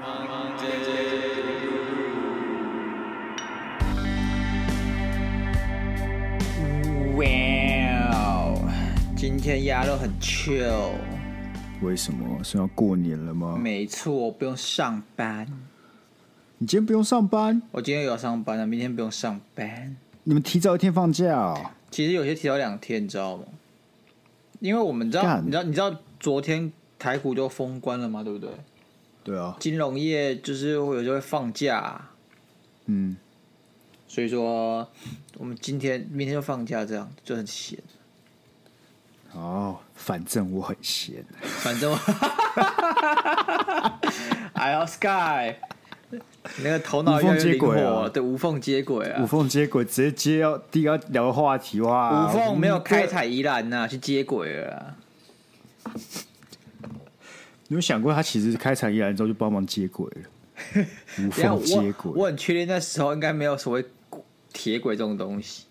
哇，今天鸭肉很 chill。为什么？是要过年了吗？没错，我不用上班。你今天不用上班？我今天有要上班啊，明天不用上班。你们提早一天放假啊？其实有些提早两天，你知道吗？因为我们知道，你知道，你知道昨天台股就封关了嘛，对不对？对啊。金融业就是会有时候会放假。嗯。所以说，我们今天、明天就放假，这样就很闲。哦，反正我很闲。反正我，哎呦，Sky，那个头脑越来越灵活，啊、对，无缝接轨啊，无缝接轨，直接接要第一个聊的话题哇，无缝没有开采宜兰呐，去接轨了。你有想过，他其实开采宜兰之后就帮忙接轨了？无缝接轨，我很确定那时候应该没有所谓铁轨这种东西。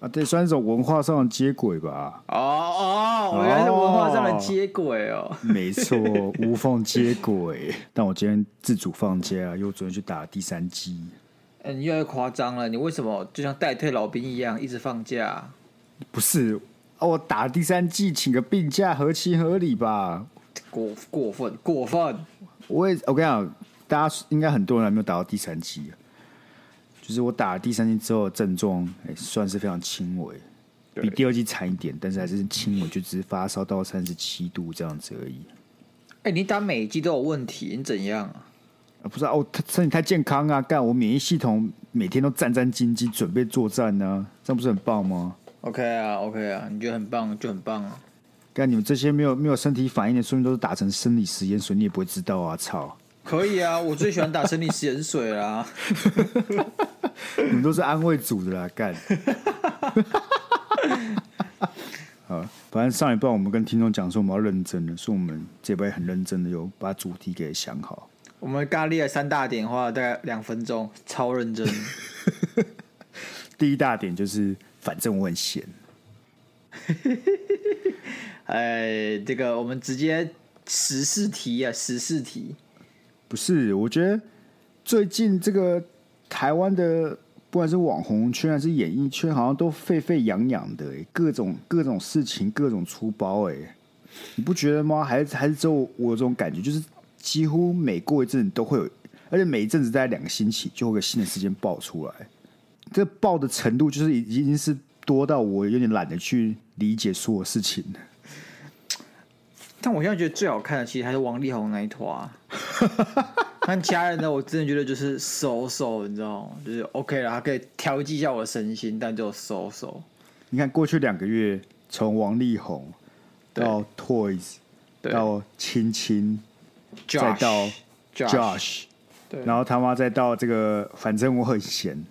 啊，对，算一种文化上的接轨吧。哦哦，原来是文化上的接轨哦。没错，无缝接轨。但我今天自主放假，又昨天去打第三季。嗯，你越来越夸张了。你为什么就像代退老兵一样，一直放假？不是，哦，我打第三季，请个病假，合情合理吧？过过分，过分。我也，我跟你讲，大家应该很多人还没有打到第三期。就是我打了第三期之后，症状哎，算是非常轻微，比第二季惨一点，但是还是轻微，就只是发烧到三十七度这样子而已。哎，你打每一季都有问题，你怎样啊？啊不是哦，他身体太健康啊，干我免疫系统每天都战战兢兢，准备作战呢，这样不是很棒吗？OK 啊，OK 啊，你觉得很棒就很棒啊。干你们这些没有没有身体反应的，说明都是打成生理食盐水，你也不会知道啊！操。可以啊，我最喜欢打生理食盐水啦。你们都是安慰组的啦，干。好，反正上一半我们跟听众讲说我们要认真的，说我们这边很认真的，有把主题给想好。我们刚列了三大点，花了大概两分钟，超认真。第一大点就是，反正我很闲。哎，这个我们直接十四题啊，十四题。不是，我觉得最近这个台湾的不管是网红圈还是演艺圈，好像都沸沸扬扬的，各种各种事情，各种出包，哎，你不觉得吗？还是还是只有我有这种感觉，就是几乎每过一阵都会有，而且每一阵子在两个星期就会有新的事件爆出来，这爆的程度就是已经是多到我有点懒得去理解所有事情。但我现在觉得最好看的，其实还是王力宏那一坨啊。但其他人呢，我真的觉得就是收收，你知道吗？就是 OK 了，他可以调剂一下我的身心，但就收收。你看过去两个月，从王力宏到 Toys，到亲亲，再到 Josh，对，然后他妈再到这个，反正我很闲，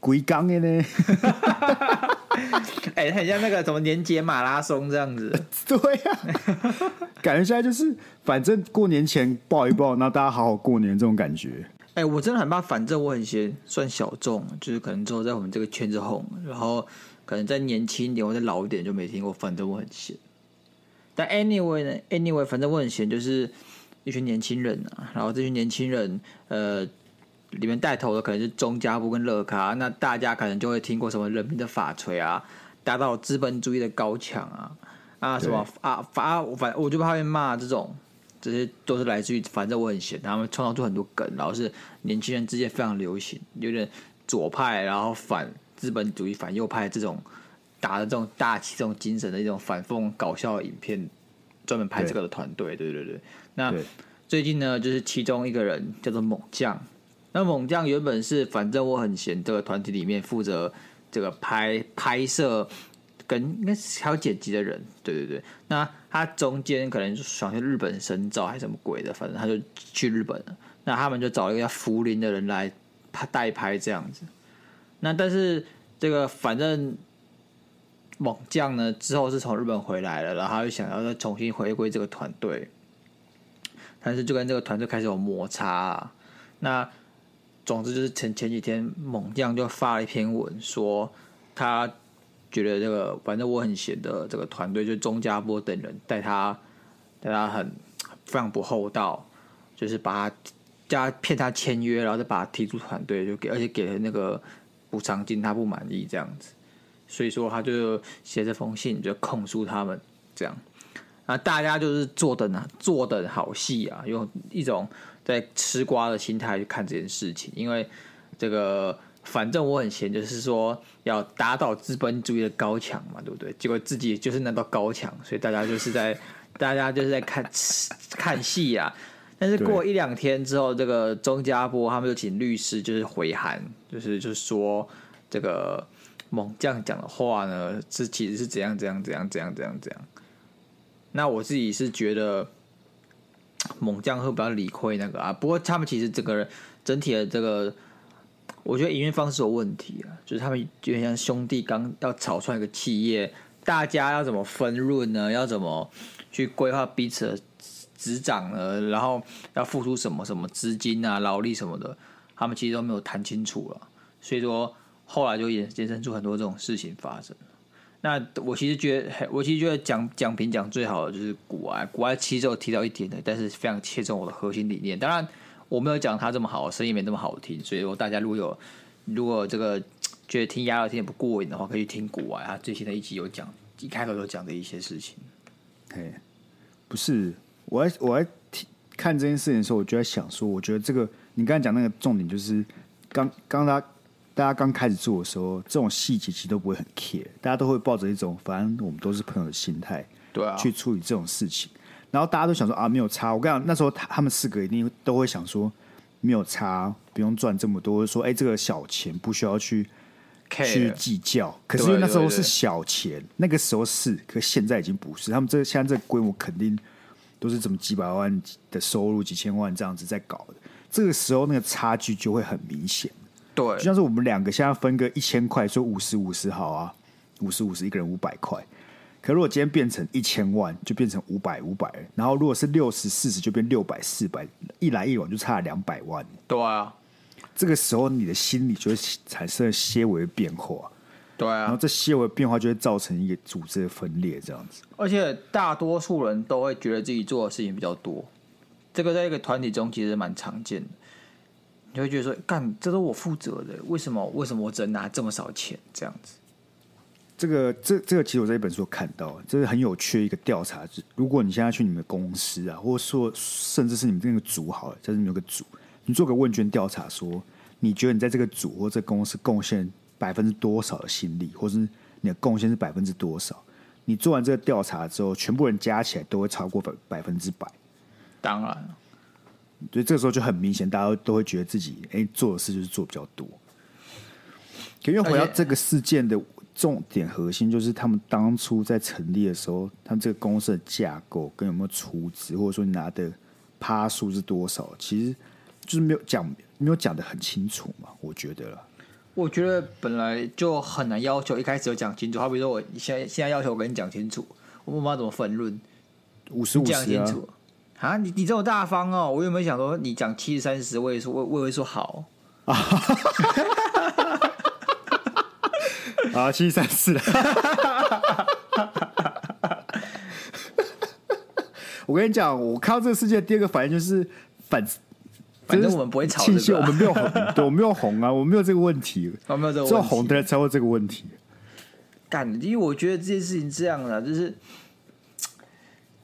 鬼刚的呢。哎、欸，很像那个什么年节马拉松这样子。对呀、啊，感觉现在就是反正过年前抱一报，然后大家好好过年这种感觉。哎、欸，我真的很怕，反正我很闲，算小众，就是可能之后在我们这个圈子红，然后可能再年轻一点或者老一点就没听过。反正我很闲。但 anyway 呢？anyway，反正我很闲，就是一群年轻人啊，然后这群年轻人，呃。里面带头的可能是中家部跟乐卡，那大家可能就会听过什么人民的法锤啊，打倒资本主义的高墙啊，啊什么啊法反我就怕被骂这种，这些都是来自于反正我很闲，他们创造出很多梗，然后是年轻人之间非常流行，有点左派，然后反资本主义反右派这种打的这种大气这种精神的一种反讽搞笑影片，专门拍这个的团队，对对对。那最近呢，就是其中一个人叫做猛将。那猛将原本是反正我很闲这个团体里面负责这个拍拍摄跟应该是还有剪辑的人，对对对。那他中间可能想去日本深造还是什么鬼的，反正他就去日本了。那他们就找一个叫福林的人来拍代拍这样子。那但是这个反正猛将呢之后是从日本回来了，然后他就想要再重新回归这个团队，但是就跟这个团队开始有摩擦啊。那总之就是前前几天，猛将就发了一篇文，说他觉得这个反正我很闲的这个团队，就钟家波等人带他带他很非常不厚道，就是把他加骗他签约，然后再把他踢出团队，就给而且给了那个补偿金，他不满意这样子，所以说他就写这封信就控诉他们这样。那大家就是坐等啊，坐等好戏啊，用一种在吃瓜的心态去看这件事情，因为这个反正我很闲，就是说要打倒资本主义的高墙嘛，对不对？结果自己就是那道高墙，所以大家就是在大家就是在看 看戏啊。但是过一两天之后，这个钟家波他们就请律师就是回函，就是就是说这个猛将讲的话呢，是其实是怎样怎样怎样怎样怎样怎样。那我自己是觉得猛将会比较理亏那个啊，不过他们其实整个整体的这个，我觉得营运方式有问题啊，就是他们有点像兄弟刚要炒出来一个企业，大家要怎么分润呢？要怎么去规划彼此的执掌呢？然后要付出什么什么资金啊、劳力什么的，他们其实都没有谈清楚了，所以说后来就衍衍生出很多这种事情发生。那我其实觉得，我其实觉得讲讲评讲最好的就是股癌，股癌其实有提到一点的，但是非常切中我的核心理念。当然，我没有讲他这么好，声音没那么好听，所以说大家如果有如果这个觉得听鸭聊天不过瘾的话，可以去听股癌，他最新的一集有讲，一开头有讲的一些事情。嘿，不是，我在我在听看这件事情的时候，我就在想说，我觉得这个你刚才讲那个重点就是刚刚他。大家刚开始做的时候，这种细节其实都不会很 care，大家都会抱着一种反正我们都是朋友的心态，对啊，去处理这种事情。然后大家都想说啊，没有差。我跟你讲，那时候他他们四个一定都会想说，没有差，不用赚这么多。说哎，这个小钱不需要去去计较。可是那时候是小钱，那个时候是，可是现在已经不是。他们这现在这个规模肯定都是怎么几百万的收入，几千万这样子在搞的。这个时候那个差距就会很明显。对，就像是我们两个现在分个一千块，说五十五十好啊，五十五十一个人五百块。可如果今天变成一千万，就变成五百五百，然后如果是六十四十，就变六百四百，一来一往就差了两百万。对啊，这个时候你的心理就会产生了些微的变化。对啊，然后这些微的变化就会造成一个组织的分裂，这样子。而且大多数人都会觉得自己做的事情比较多，这个在一个团体中其实蛮常见的。你会觉得说，干，这都我负责的，为什么？为什么我只能拿这么少钱？这样子，这个，这，这个，其实我在一本书看到，这是很有趣的一个调查。如果你现在去你们公司啊，或者说甚至是你们那个组好了，就是你们有个组，你做个问卷调查，说你觉得你在这个组或者公司贡献百分之多少的心力，或是你的贡献是百分之多少？你做完这个调查之后，全部人加起来都会超过百百分之百。当然。所以这个时候就很明显，大家都会觉得自己哎、欸、做的事就是做比较多。可因为回到这个事件的重点核心，就是他们当初在成立的时候，他们这个公司的架构跟有没有出资，或者说你拿的趴数是多少，其实就是没有讲，没有讲的很清楚嘛。我觉得，我觉得本来就很难要求一开始就讲清楚。好比说，我现在现在要求我跟你讲清楚，我们要怎么分润，五十五十啊。啊，你你这么大方哦！我有没有想说你讲七十三十，我也说我我也会说好啊，啊七十三十，我跟你讲，我看到这个世界第二个反应就是反，反正我们不会吵，庆幸，我们没有红，对，我没有红啊，我没有这个问题，我没有这个问题，只有红的人才会这个问题。干，因为我觉得这件事情这样的，就是。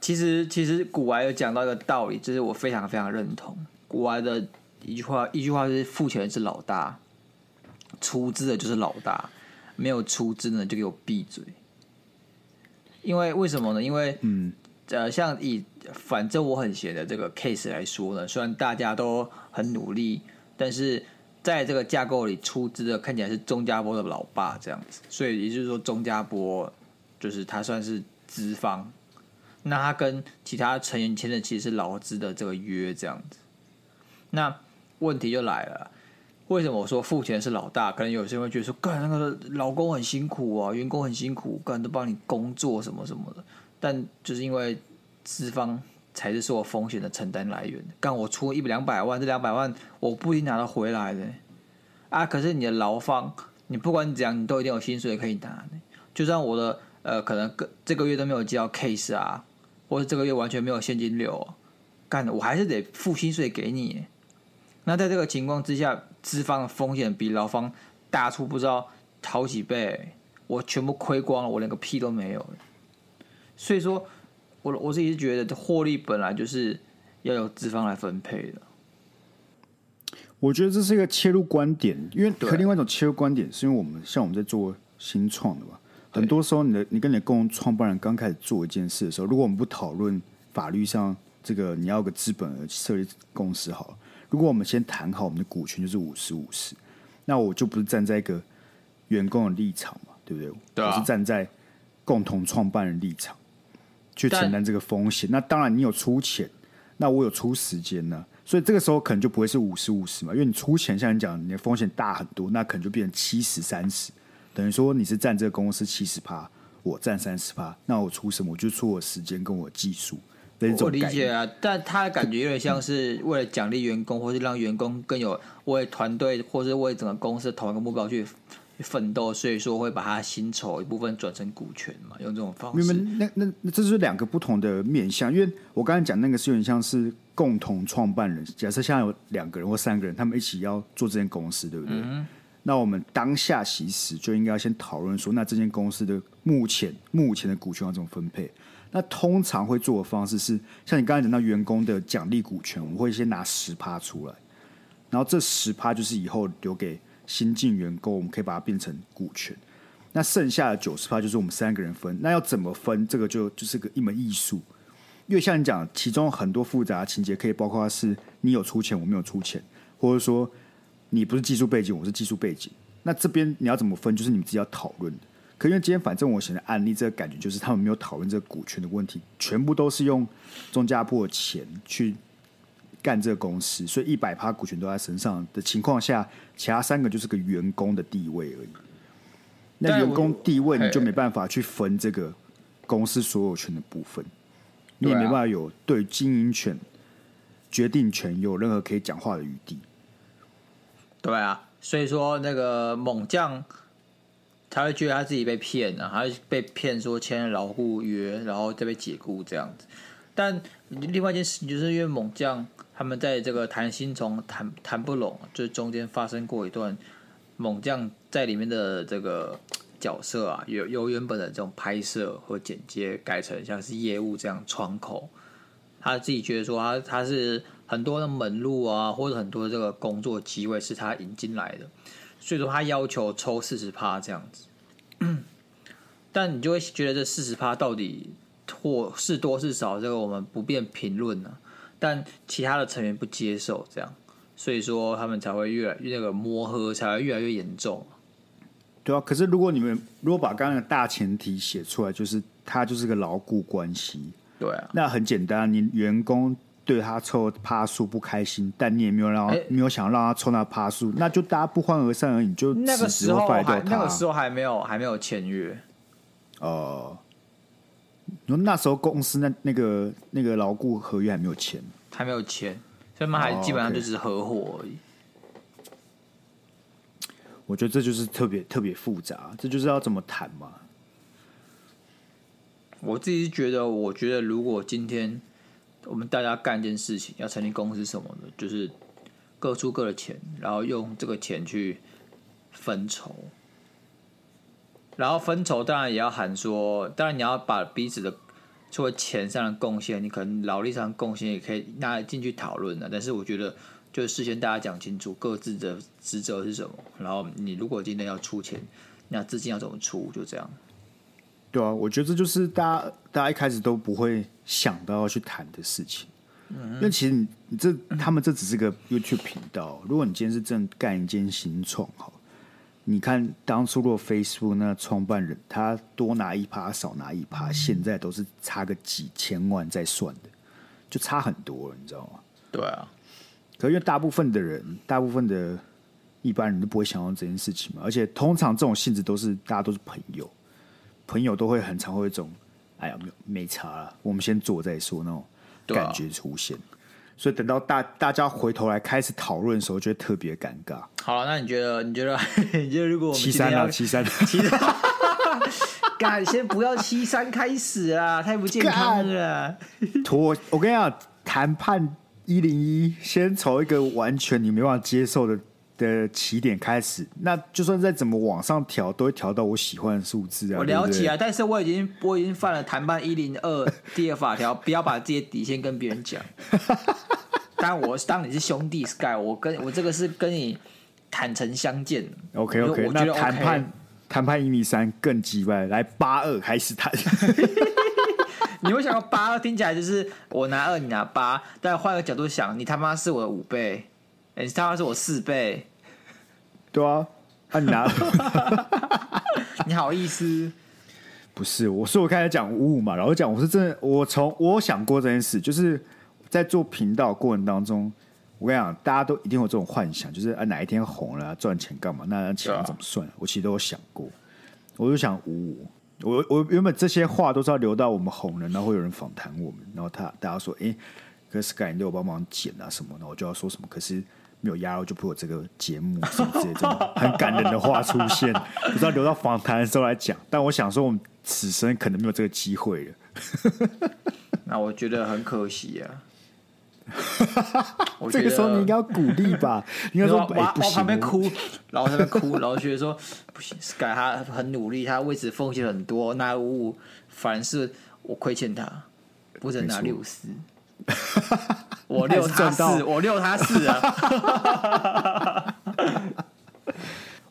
其实，其实古玩有讲到一个道理，就是我非常非常认同古玩的一句话，一句话是付钱的是老大，出资的就是老大，没有出资的就给我闭嘴。因为为什么呢？因为嗯，呃，像以反正我很闲的这个 case 来说呢，虽然大家都很努力，但是在这个架构里出资的看起来是钟家波的老爸这样子，所以也就是说钟家波就是他算是资方。那他跟其他成员签的其实是劳资的这个约这样子，那问题就来了，为什么我说付钱是老大？可能有些人会觉得说，干那个老公很辛苦啊，员工很辛苦，干都帮你工作什么什么的，但就是因为资方才是所有风险的承担来源，干我出一两百万，这两百万我不一定拿得回来的啊，可是你的劳方，你不管怎样，你都一定有薪水可以拿的，就算我的呃可能个这个月都没有接到 case 啊。或者这个月完全没有现金流，干，我还是得付薪水给你。那在这个情况之下，资方的风险比劳方大出不知道好几倍，我全部亏光了，我连个屁都没有。所以说，我我自己是觉得获利本来就是要由资方来分配的。我觉得这是一个切入观点，因为和另外一种切入观点，是因为我们像我们在做新创的嘛，很多时候你的你跟你的共同创办人刚开始做一件事的时候，如果我们不讨论法律上这个你要个资本额设立公司好了，如果我们先谈好我们的股权就是五十五十，那我就不是站在一个员工的立场嘛，对不对？对啊。我是站在共同创办人立场去承担这个风险。那当然你有出钱，那我有出时间呢。所以这个时候可能就不会是五十五十嘛，因为你出钱，像你讲，你的风险大很多，那可能就变成七十三十，等于说你是占这个公司七十趴，我占三十趴，那我出什么？我就出我时间跟我技术。我理解啊，但他的感觉有点像是为了奖励员工，或是让员工更有为团队，或是为整个公司同一个目标去。奋斗，所以说会把他薪酬一部分转成股权嘛，用这种方式。那那那这是两个不同的面向，因为我刚才讲那个是有点像是共同创办人。假设现在有两个人或三个人，他们一起要做这间公司，对不对？嗯、那我们当下其实就应该要先讨论说，那这间公司的目前目前的股权要怎么分配？那通常会做的方式是，像你刚才讲到员工的奖励股权，我们会先拿十趴出来，然后这十趴就是以后留给。新进员工，我们可以把它变成股权。那剩下的九十趴就是我们三个人分。那要怎么分？这个就就是个一门艺术。因为像你讲，其中很多复杂的情节，可以包括是你有出钱，我没有出钱，或者说你不是技术背景，我是技术背景。那这边你要怎么分？就是你们自己要讨论的。可因为今天反正我写的案例，这个感觉就是他们没有讨论这个股权的问题，全部都是用中嘉部的钱去。干这个公司，所以一百趴股权都在身上的情况下，其他三个就是个员工的地位而已。那员工地位你就没办法去分这个公司所有权的部分，你也没办法有对经营权、决定权有任何可以讲话的余地。对啊，所以说那个猛将他会觉得他自己被骗了，他被骗说签了劳雇约，然后再被解雇这样子。但另外一件事情就是因为猛将。他们在这个谈薪酬谈谈不拢，就中间发生过一段猛将在里面的这个角色啊，由由原本的这种拍摄和剪接改成像是业务这样窗口，他自己觉得说他他是很多的门路啊，或者很多的这个工作机会是他引进来的，所以说他要求抽四十趴这样子，但你就会觉得这四十趴到底或是多是少，这个我们不便评论呢。但其他的成员不接受这样，所以说他们才会越来越那个磨合才会越来越严重。对啊，可是如果你们如果把刚刚的大前提写出来，就是他就是个牢固关系。对啊，那很简单，你员工对他凑趴数不开心，但你也没有让没有想让他凑那趴数，那就大家不欢而散而已。就那个时候还那个时候还没有还没有签约。哦、呃。那时候公司那那个那个劳固合约还没有签，还没有签，所以他们还基本上就只是合伙而已。我觉得这就是特别特别复杂，这就是要怎么谈嘛。我自己是觉得，我觉得如果今天我们大家干一件事情，要成立公司什么的，就是各出各的钱，然后用这个钱去分筹。然后分筹当然也要喊说，当然你要把彼此的除了钱上的贡献，你可能劳力上的贡献也可以拿进去讨论的。但是我觉得，就事先大家讲清楚各自的职责是什么。然后你如果今天要出钱，那资金要怎么出，就这样。对啊，我觉得这就是大家大家一开始都不会想到要去谈的事情。嗯，因为其实你你这他们这只是个 YouTube 频道，如果你今天是正干一间新创，好。你看当初若 Facebook 那创办人，他多拿一趴少拿一趴，现在都是差个几千万在算的，就差很多了，你知道吗？对啊。可因为大部分的人，大部分的一般人都不会想到这件事情嘛，而且通常这种性质都是大家都是朋友，朋友都会很常会有一种，哎呀，没没差了，我们先做再说那种感觉出现。所以等到大大家回头来开始讨论的时候，就会特别尴尬。好了，那你觉得？你觉得？你觉得如果我们七三啊，七三，七三，干，先不要七三开始啊，太不健康了。拖，我跟你讲，谈判一零一，先从一个完全你没办法接受的的起点开始，那就算再怎么往上调，都会调到我喜欢的数字啊。我了解啊，对对，但是我已经我已经犯了谈判一零二 第二法条，不要把这些底线跟别人讲。但我当你是兄弟 Sky，我跟我这个是跟你坦诚相见。OK OK，, 那谈判谈判一米三更鸡掰，来八二开始谈。你会想到八二听起来就是我拿二你拿八，但换个角度想，你他妈是我的五倍，你他妈是我四倍，对啊，啊你拿二，你好意思？不是，我说我开始讲五五嘛，然后讲我是真的，我从我想过这件事，就是在做频道过程当中，我跟你讲，大家都一定有这种幻想，就是啊哪一天红了赚钱干嘛？那钱怎么算？啊、我其实都有想过，我就想五五。我我原本这些话都是要留到我们红了，然后会有人访谈我们，然后他大家说，哎、欸，可是 Sky 你都有帮忙剪啊什么的，我就要说什么，可是没有压，我就不会有这个节目什么 之类这种很感人的话出现，不知道留到访谈的时候来讲。但我想说，我们此生可能没有这个机会了。那我觉得很可惜啊。这个时候你应该要鼓励吧？应该说，我往旁边哭，然后在那边哭，然后觉得说不行，Sky 他很努力，他为此奉献很多。那五五反而是我亏欠他，不准拿六四，我六他四，我六他四啊！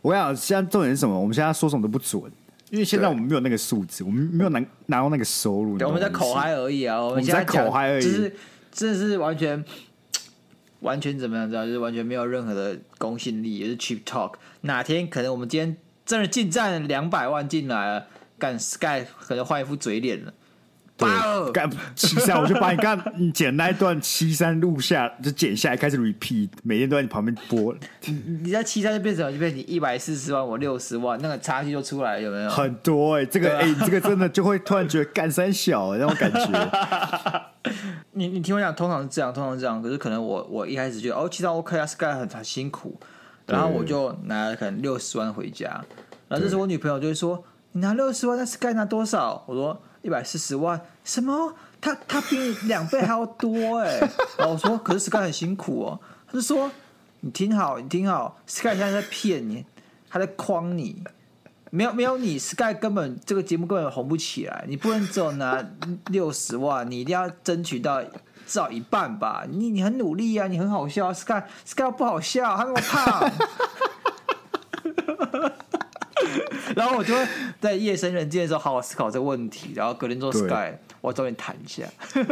我跟你讲，现在重点是什么？我们现在说什么都不准，因为现在我们没有那个数字，我们没有拿拿到那个收入，我们在口嗨而已啊！我们在口嗨而已。这是完全完全怎么样？知道就是完全没有任何的公信力，也是 cheap talk。哪天可能我们今天真的进站两百万进来了，干 Sky 可能换一副嘴脸了。八二干七三，我就把你刚你剪那一段七三录下，就剪下来开始 repeat，每天都在你旁边播。你你在七三就变成就变成你一百四十万，我六十万，那个差距就出来了，有没有？很多哎、欸，这个哎、啊欸，这个真的就会突然觉得干三小、欸、那种感觉。你你听我讲，通常是这样，通常是这样。可是可能我我一开始觉得哦，其实 OK 啊，Sky 很很辛苦，然后我就拿了可能六十万回家，然后这时候我女朋友就会说：“你拿六十万，那 Sky 拿多少？”我说。一百四十万？什么？他他比你两倍还要多哎！然后我说，可是 Sky 很辛苦哦。他就说，你听好，你听好，Sky 现在在骗你，他在诓你。没有没有你，Sky 根本这个节目根本红不起来。你不能只有拿 六十万，你一定要争取到至少一半吧？你你很努力啊，你很好笑，Sky Sky 不好笑，他那么胖。然后我就会在夜深人静的时候好好思考这个问题，然后隔天做 Sky，我找你谈一下。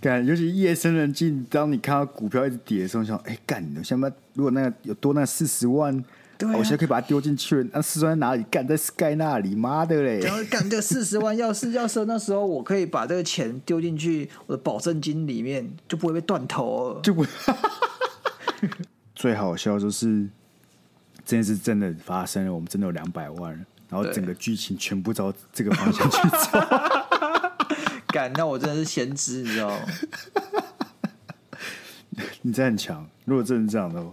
干，尤其夜深人静，当你看到股票一直跌的时候，想，哎，干，你想不如果那个有多那四十万，对啊、我现在可以把它丢进去，那四十万在哪里？干在 Sky 那里，妈的嘞！然后干这四十万，要是要是那时候我可以把这个钱丢进去我的保证金里面，就不会被断头了，就不会。最好笑就是这件事真的发生了，我们真的有两百万，然后整个剧情全部朝这个方向去走。干，那我真的是先知，你知道吗？你真的很强。如果真的是这样的话，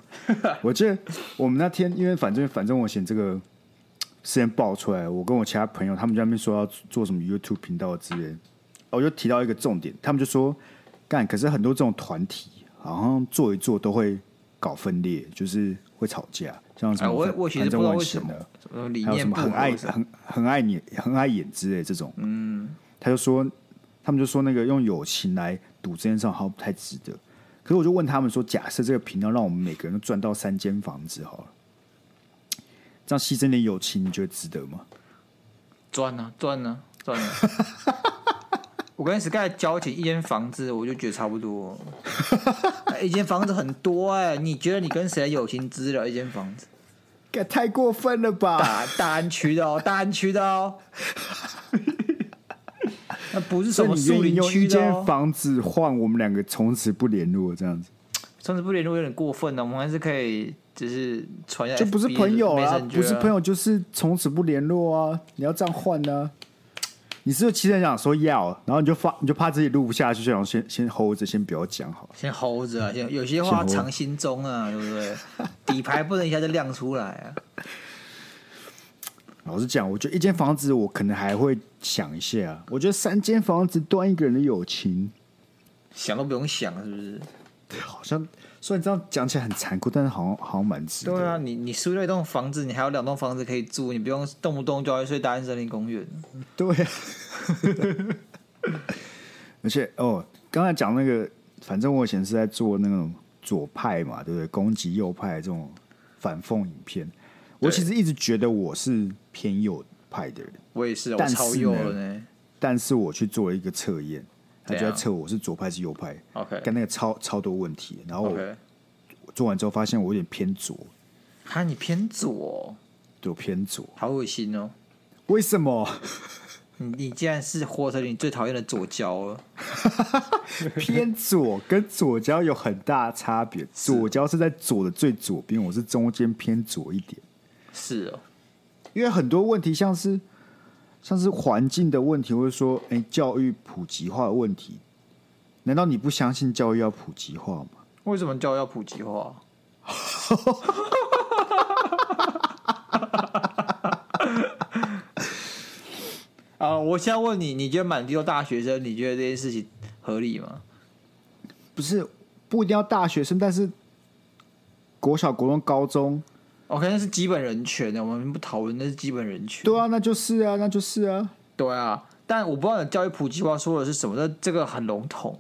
我记得我们那天，因为反正反正我嫌这个事件爆出来，我跟我其他朋友他们在那边说要做什么 YouTube 频道之类，我就提到一个重点，他们就说干，可是很多这种团体好像做一做都会。搞分裂就是会吵架，像什么反正我什么理念，还有什么很爱很很爱你很爱演之类这种，嗯，他就说他们就说那个用友情来赌这件事好像不太值得。可是我就问他们说，假设这个频道让我们每个人都赚到三间房子好了，这样牺牲点友情，你觉得值得吗？赚啊赚啊赚啊！我跟 Sky 交情一间房子，我就觉得差不多。一间房子很多哎、欸，你觉得你跟谁友情值了一间房子？太过分了吧！大大安区的哦，大安区的哦。那不是什么树林区的哦。用一间房子换我们两个从此不联络，这样子。从此不联络有点过分了，我们还是可以，就是传下。就不是朋友啊，不是朋友就是从此不联络啊！你要这样换呢、啊？你是不是其实想说要，然后你就发，你就怕自己录不下去，就想先先 hold 着，先不要讲好。先 hold 着啊，先有些话藏心中啊，对不对？底牌不能一下就亮出来啊。老实讲，我觉得一间房子我可能还会想一下。我觉得三间房子断一个人的友情，想都不用想，是不是？对，好像虽然这样讲起来很残酷，但是好像好像蛮值得。对啊，你你输了一栋房子，你还有两栋房子可以住，你不用动不动就要睡大安森林公园。对啊。而且哦，刚才讲那个，反正我以前是在做那种左派嘛，对不对？攻击右派这种反讽影片，我其实一直觉得我是偏右派的人。我也是，我超右了呢。但是我去做了一个测验，他就在测我是左派是右派。OK，跟那个超超多问题，然后我做完之后发现我有点偏左。哈，你偏左？对，我偏左，好恶心哦！为什么？你你竟然是活成你最讨厌的左胶了？偏左跟左胶有很大差别，左胶是在左的最左边，我是中间偏左一点。是哦，因为很多问题像是像是环境的问题，或者说哎、欸、教育普及化的问题，难道你不相信教育要普及化吗？为什么教育要普及化？啊！我现在问你，你觉得满地都大学生，你觉得这件事情合理吗？不是，不一定要大学生，但是国小、国中、高中，OK，那是基本人权的，我们不讨论，那是基本人权。对啊，那就是啊，那就是啊，对啊。但我不知道你教育普及化说的是什么，那这个很笼统。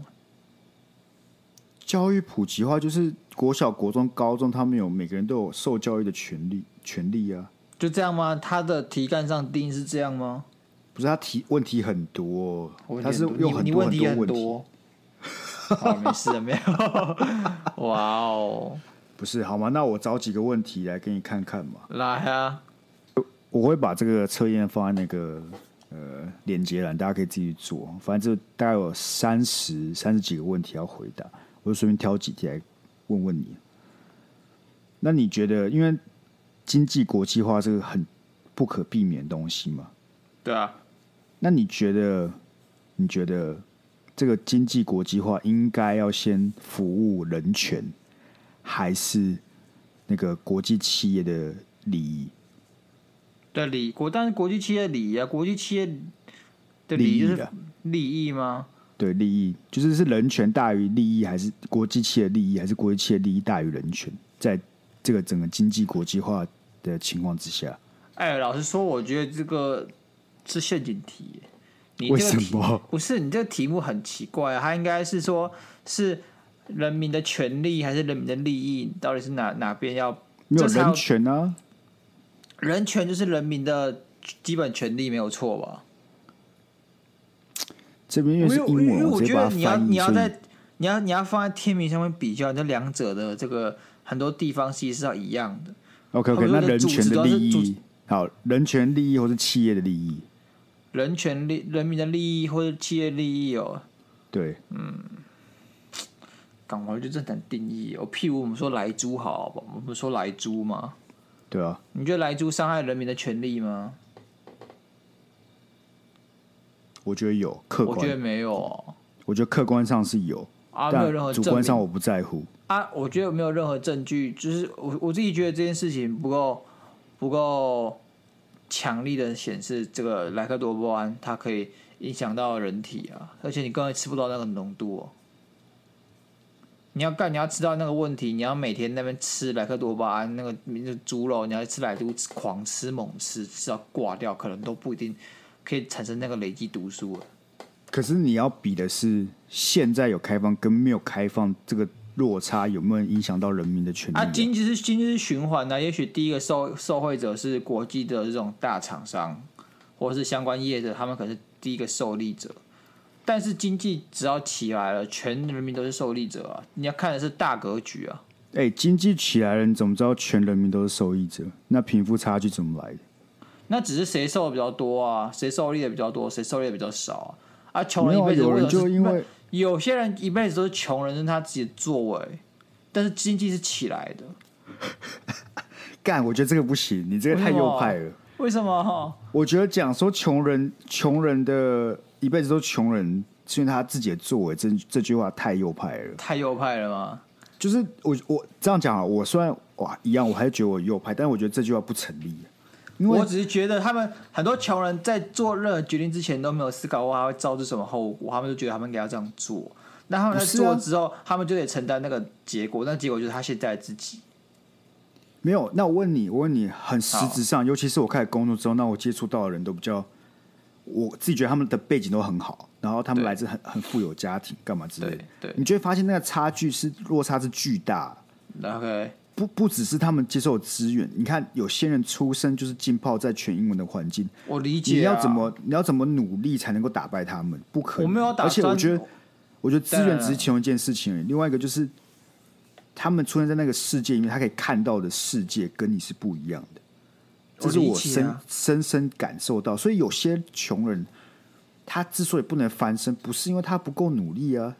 教育普及化就是国小、国中、高中，他们有每个人都有受教育的权利，权利啊，就这样吗？他的题干上定义是这样吗？不是他提问题很多，他是用很多很多问题。好，没事了，没有。哇哦，不是好吗？那我找几个问题来给你看看嘛。来啊！我会把这个测验放在那个呃链接栏，大家可以自己做。反正就大概有三十三十几个问题要回答，我就随便挑几题来问问你。那你觉得，因为经济国际化是个很不可避免的东西嘛？对啊。那你觉得？你觉得这个经济国际化应该要先服务人权，还是那个国际企业的利益？对，利国，但是国际企业利益啊，国际企业的利益是利益吗？对，利益就是是人权大于利益，还是国际企业利益，还是国际企业利益大于人权？在这个整个经济国际化的情况之下，哎，老实说，我觉得这个是陷阱题。你这个题为什么？不是你这个题目很奇怪啊？它应该是说，是人民的权利还是人民的利益？到底是哪哪边要？没有人权啊？人权就是人民的基本权利，没有错吧？这边因为是英文，因为我觉得你要你要在你要你要放在天平上面比较，这两者的这个很多地方其实是要一样的。OK OK，那人权的利益，好，人权利益或是企业的利益。人权利、人民的利益或者企业利益哦，对，嗯，港华就真的很定义哦。譬如我们说莱猪好，好不？我们不是说莱猪吗？对啊，你觉得莱猪伤害人民的权利吗？我觉得有，客观，我觉得没有哦。我觉得客观上是有啊，没有任何主观上我不在乎啊。我觉得没有任何证据，就是我我自己觉得这件事情不够不够。强力的显示，这个莱克多巴胺它可以影响到人体啊，而且你根本吃不到那个浓度哦。你要干，你要知道那个问题，你要每天那边吃莱克多巴胺，那个那个猪肉，你要吃莱猪，狂吃猛吃，吃到挂掉，可能都不一定可以产生那个累积毒素。可是你要比的是现在有开放跟没有开放这个。落差有没有影响到人民的权利啊？啊，经济是经济是循环的，啊，也许第一个受受惠者是国际的这种大厂商，或者是相关业者，他们可能是第一个受利者。但是经济只要起来了，全人民都是受益者啊！你要看的是大格局啊！哎，欸，经济起来了，你怎么知道全人民都是受益者？那贫富差距怎么来的？那只是谁受的比较多啊？谁受利的比较多？谁受利的比较少啊？啊，穷人一辈子有人就因为。有些人一辈子都是穷人，是他自己的作为，但是经济是起来的。干，我觉得这个不行，你这个太右派了。为什么？我觉得讲说穷人，穷人的一辈子都穷人，是因为他自己的作为，这这句话太右派了。太右派了吗？就是我我这样讲啊，我虽然哇一样，我还是觉得我右派，但是我觉得这句话不成立。因为我只是觉得他们很多穷人在做任何决定之前都没有思考过他会招致什么后果，他们就觉得他们应该要这样做。那他们在做之后，啊、他们就得承担那个结果。那结果就是他现在自己没有。那我问你，我问你，很实质上，尤其是我开始工作之后，那我接触到的人都比较，我自己觉得他们的背景都很好，然后他们来自很很富有家庭，干嘛之类的。对，你就会发现那个差距是落差是巨大。OK，不不只是他们接受资源，你看有些人出生就是浸泡在全英文的环境，我理解、啊。你要怎么你要怎么努力才能够打败他们？不可能。我没有打，而且我觉得。我觉得资源只是其中一件事情而已，另外一个就是他们出现在那个世界里面，他可以看到的世界跟你是不一样的，这是我深、啊、深深感受到。所以有些穷人，他之所以不能翻身，不是因为他不够努力啊，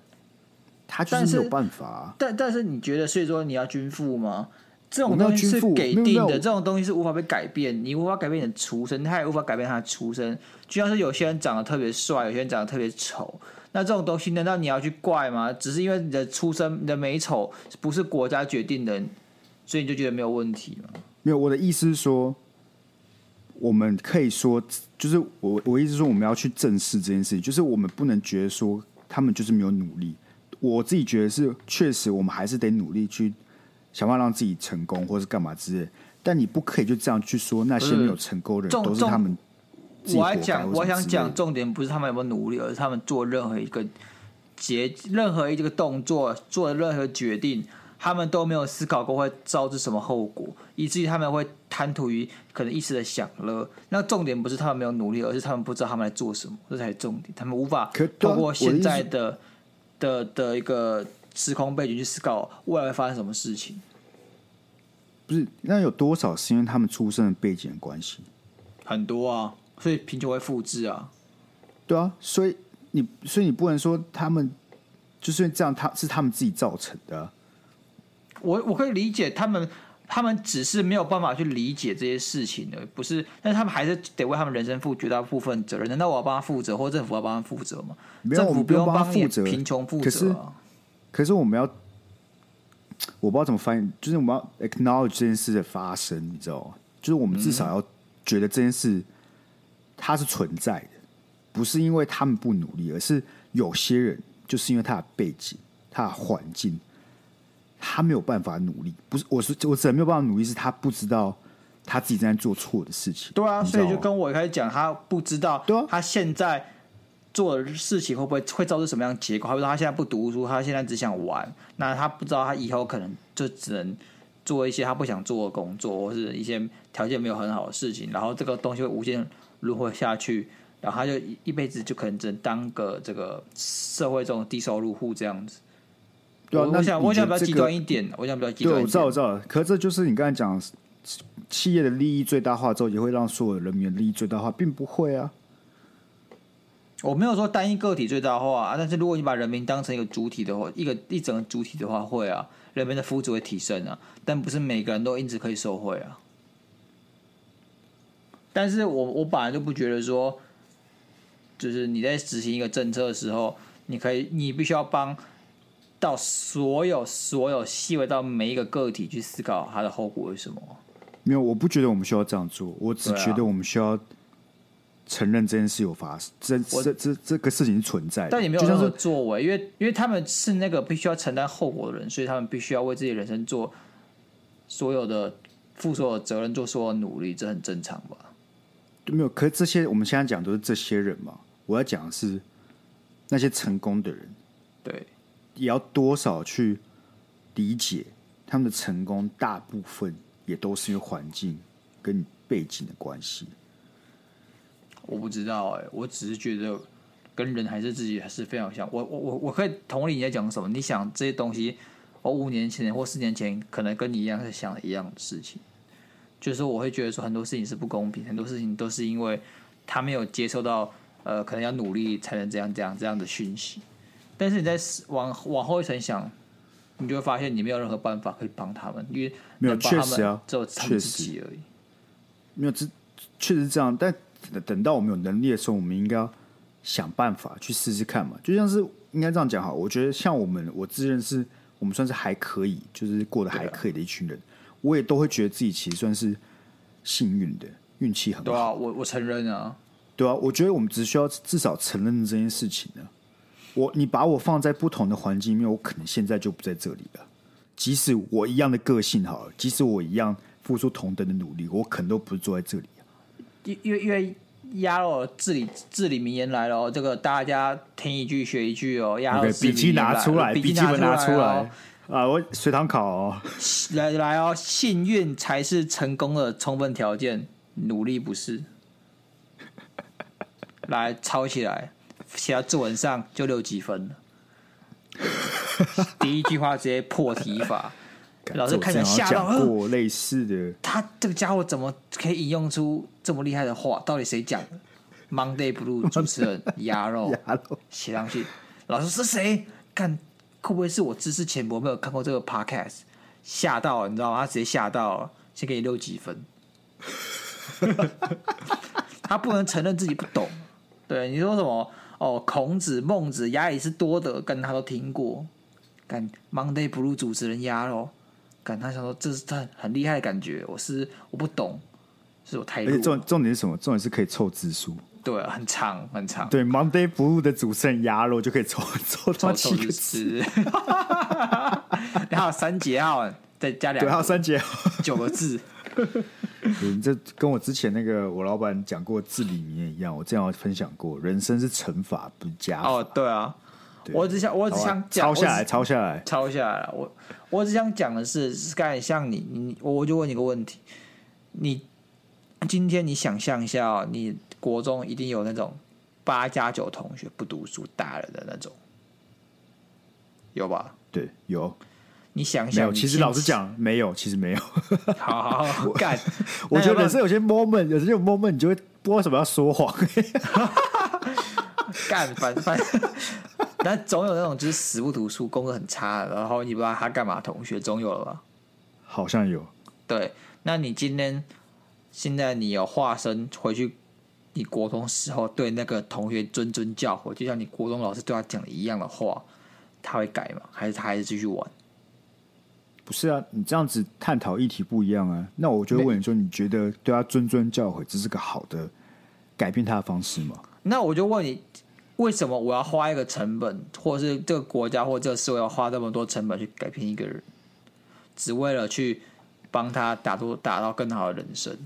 他就是没有办法、啊。但但是你觉得，所以说你要均富吗？这种东西是给定的，这种东西是无法被改变，你无法改变你的出身，他也无法改变他的出身。就像是有些人长得特别帅，有些人长得特别丑。那这种东西难道你要去怪吗？只是因为你的出生、你的美丑不是国家决定的，所以你就觉得没有问题吗？没有，我的意思是说，我们可以说，就是我我意思是说，我们要去正视这件事情，就是我们不能觉得说他们就是没有努力。我自己觉得是，确实我们还是得努力去想办法让自己成功，或是干嘛之类。但你不可以就这样去说那些没有成功的人都是他们。我还讲，我想讲重点不是他们有没有努力，而是他们做任何一个结、任何一个动作、做的任何决定，他们都没有思考过会招致什么后果，以至于他们会贪图于可能一时的享乐。那重点不是他们没有努力，而是他们不知道他们在做什么，这才是重点。他们无法透过现在的的的一个时空背景去思考未来会发生什么事情。不是，那有多少是因为他们出生的背景的关系？很多啊。所以贫穷会复制啊，对啊，所以你所以你不能说他们就是这样，他是他们自己造成的啊。我我可以理解他们，他们只是没有办法去理解这些事情的，不是？但是他们还是得为他们人生负绝大部分责任。难道我要帮他负责，或者政府要帮他负责吗？政府不用帮负责，贫穷负责。可是，可是我们要，我不知道怎么翻译，就是我们要 acknowledge 这件事的发生，你知道吗？就是我们至少要觉得这件事。它是存在的，不是因为他们不努力，而是有些人就是因为他的背景、他的环境，他没有办法努力。不是，我是我只能没有办法努力，是他不知道他自己正在做错的事情。对啊，所以就跟我一开始讲，他不知道，对啊，他现在做的事情会不会会造成什么样的结果？他说他现在不读书，他现在只想玩，那他不知道他以后可能就只能做一些他不想做的工作，或是一些条件没有很好的事情，然后这个东西会无限。如何下去，然后他就一辈子就可能只能当个这个社会中的低收入户这样子。对啊，我想我想比较极端一点，我想比较极端一点。对，我知道，我知道。可是这就是你刚才讲，企业的利益最大化之后，也会让所有人民的利益最大化，并不会啊。我没有说单一个体最大化啊，但是如果你把人民当成一个主体的话，一个一整个主体的话，会啊，人民的福祉会提升啊，但不是每个人都因此可以受惠啊。但是我我本来就不觉得说，就是你在执行一个政策的时候，你可以你必须要帮到所有所有细微到每一个个体去思考它的后果是什么。没有，我不觉得我们需要这样做。我只觉得我们需要承认这件事有发生，这这这这个事情是存在的。但也没有任何作为，因为因为他们是那个必须要承担后果的人，所以他们必须要为自己人生做所有的负所有责任，做所有努力，这很正常吧。没有，可是这些我们现在讲都是这些人嘛。我要讲的是那些成功的人，对，也要多少去理解他们的成功，大部分也都是因为环境跟背景的关系。我不知道哎、我只是觉得跟人还是自己还是非常像。我我我我可以同理你在讲什么？你想这些东西，我五年前或四年前可能跟你一样是想一样的事情。就是我会觉得说很多事情是不公平，很多事情都是因为他没有接受到呃，可能要努力才能这样这样这样的讯息。但是你在往往后一层想，你就会发现你没有任何办法可以帮他们，因为没有确实啊，只有他们自己而已。没有这确实是这样，但等到我们有能力的时候，我们应该要想办法去试试看嘛。就像是应该这样讲哈，我觉得像我们，我自认是我们算是还可以，就是过得还可以的一群人。我也都会觉得自己其实算是幸运的，运气很好。对啊，我我承认啊。对啊，我觉得我们只需要至少承认这件事情呢。我你把我放在不同的环境里面，我可能现在就不在这里了。即使我一样的个性好了，即使我一样付出同等的努力，我可能都不是坐在这里。因因为因为鸭肉至理至理名言来了，哦这个大家听一句学一句哦。鸭肉笔记拿出来，笔记本拿出来啊！我随堂考哦，来来哦，幸运才是成功的充分条件，努力不是。来抄起来，写到作文上就六几分了。第一句话直接破题法，老师看着吓到。过类似的，他这个家伙怎么可以引用出这么厉害的话？到底谁讲的？Monday Blue 主持人鸭肉 写上去，老师是谁？看。会不会是我知识浅薄，没有看过这个 podcast，吓到了，你知道吗？他直接吓到了，先给你六几分。他不能承认自己不懂。对，你说什么？哦，孔子、孟子、亚里士多德，跟他都听过。干 Monday Blue 主持人鸭肉，干他想说这是他很厉害的感觉。我是我不懂，是我太弱。重重点是什么？重点是可以凑字数。对，很长很长。对，Monday Blue 的主持人鸭肉就可以抽抽抽七个字，然后 三节号再加两，对，还有三节号九个字。你 这跟我之前那个我老板讲过至理名言一样，我这样分享过，人生是乘法不是加法。哦，对啊，对我只想我只想抄下来，抄下来，抄下来。我我只想讲的是，是刚才像你，你我就问你个问题，你今天你想象一下哦，你。国中一定有那种八加九同学不读书大人的那种，有吧？对，有。你想想，其实老实讲，没有，其实没有。好 好好，干！我觉得人生有些 moment，有些 moment，你就会不知道为什么要说谎。干，反反，但总有那种就是死不读书、功课很差，然后你不知道他干嘛，同学总有了吧？好像有。对，那你今天现在你有化身回去？你国中时候对那个同学谆谆教诲，就像你国中老师对他讲的一样的话，他会改吗？还是他还是继续玩？不是啊，你这样子探讨议题不一样啊。那我就问你说，你觉得对他谆谆教诲，这是个好的改变他的方式吗？那我就问你，为什么我要花一个成本，或是这个国家或这个社会要花这么多成本去改变一个人，只为了去帮他打出打到更好的人生？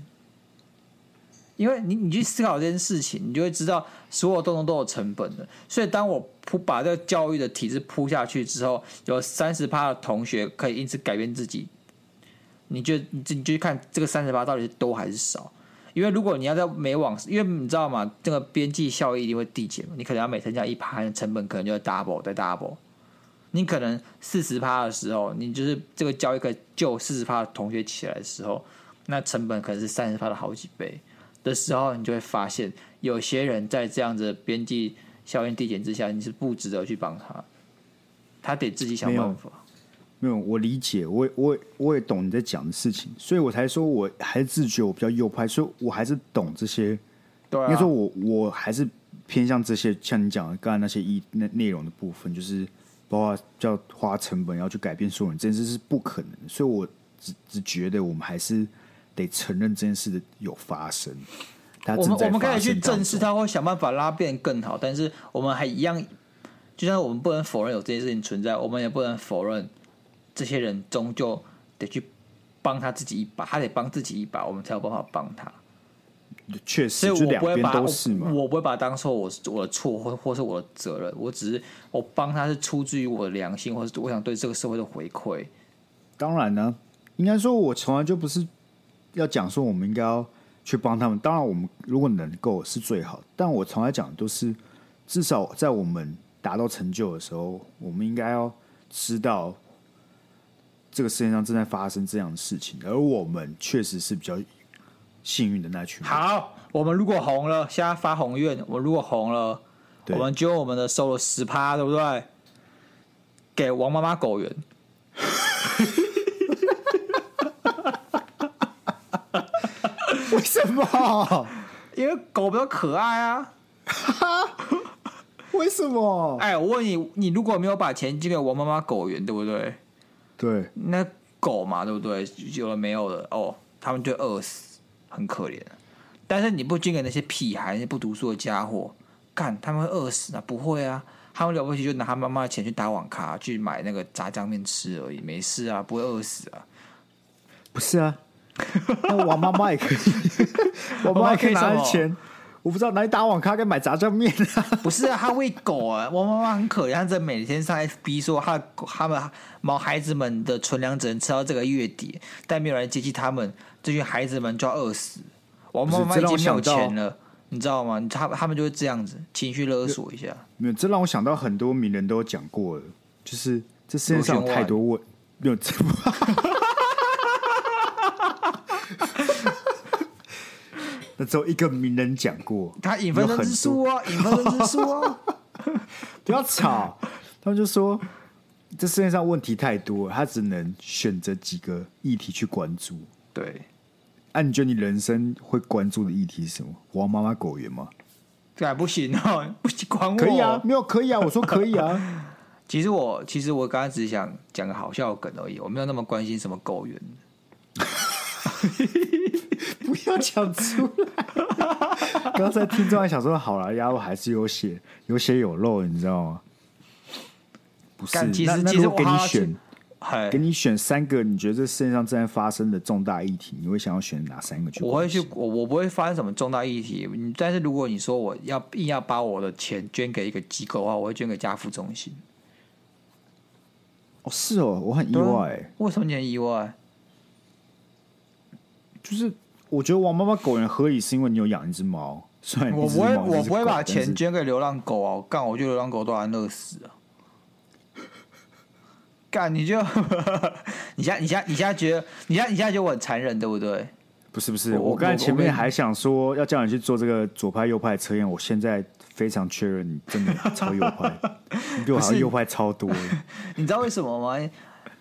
因为你，你去思考这件事情，你就会知道所有东西都有成本的。所以，当我铺把这个教育的体制铺下去之后，有三十趴的同学可以因此改变自己，你就你就去看这个三十趴到底是多还是少？因为如果你要在每往，因为你知道吗？这个边际效益一定会递减，你可能要每增加一趴，成本可能就会 double 再 double。你可能四十趴的时候，你就是这个教育可以救四十趴的同学起来的时候，那成本可能是三十趴的好几倍。的时候，你就会发现，有些人在这样子的边际效应递减之下，你是不值得去帮他，他得自己想办法。没有，我理解，我也我也我也懂你在讲的事情，所以我才说我还是自觉我比较右派，所以我还是懂这些。对啊，应该说我我还是偏向这些，像你讲的刚才那些一那内容的部分，就是包括叫花成本要去改变所有人，这件事是不可能的。所以我只只觉得我们还是。得承认这件事的有发生，发生我们我们可以去正视它，或想办法拉变更好。但是我们还一样，就像我们不能否认有这件事情存在，我们也不能否认这些人终究得去帮他自己一把，他得帮自己一把，我们才有办法帮他。确实，所以我不会把我，我不会把它当做我我的错或或是我的责任，我只是我帮他是出自于我的良心，或是我想对这个社会的回馈。当然呢，应该说我从来就不是。要讲说，我们应该要去帮他们。当然，我们如果能够是最好。但我从来讲都是，至少在我们达到成就的时候，我们应该要知道这个世界上正在发生这样的事情，而我们确实是比较幸运的那群。好，我们如果红了，现在发宏愿。我们如果红了，我们就我们的收了十趴，对不对？给王妈妈狗园。什么？因为狗比较可爱啊！为什么？哎，我问你，你如果没有把钱寄给王妈妈狗园，对不对？对，那狗嘛，对不对？有了没有了，哦，他们就饿死，很可怜。但是你不捐给那些屁孩、那些不读书的家伙，干他们会饿死啊？不会啊，他们了不起就拿他妈妈的钱去打网咖，去买那个炸酱面吃而已，没事啊，不会饿死啊。不是啊，那王妈妈也可以，王妈可以拿钱。我不知道哪里打网咖跟买炸酱面啊？不是啊，他喂狗啊。我妈妈很可怜，她在每天上 FB 说，他他们毛孩子们的存粮只能吃到这个月底，但没有人接济他们，这群孩子们就要饿死。我妈妈已经没有钱了，你知道吗？他他们就会这样子情绪勒索一下。没有，这让我想到很多名人都讲过了，就是这世界上有太多问，没有这么。只有一个名人讲过，他引分身之术哦，引分身之术哦，不要吵。他们就说，这世界上问题太多，他只能选择几个议题去关注。对，那、啊、你觉得你人生会关注的议题是什么？王妈妈狗园吗？这还不行哦，不管我。可以啊，没有可以啊，我说可以啊。其实我其实我刚才只是想讲个好笑的梗而已，我没有那么关心什么狗园。不要讲出来！刚才听众还想说，好了，鸭肉还是有血有血有肉，你知道吗？不是，其实那那其实我给你选，给你选三个，你觉得这世界上正在发生的重大议题，你会想要选哪三个去？我会去，我我不会发生什么重大议题。但是如果你说我要硬要把我的钱捐给一个机构的话，我会捐给家父中心。哦，是哦，我很意外、欸。为什么你很意外？就是我觉得王妈妈狗人合理，是因为你有养一只猫。虽然我不会，我不会把钱捐给流浪狗啊！干，我觉得流浪狗都安乐死啊！干，你就 你现在你现在你现在觉得你现在你现在觉得我很残忍，对不对？不是不是，我刚才前面还想说要叫你去做这个左派右派测验，我现在非常确认你真的超右派，你比我好像右派超多。你知道为什么吗？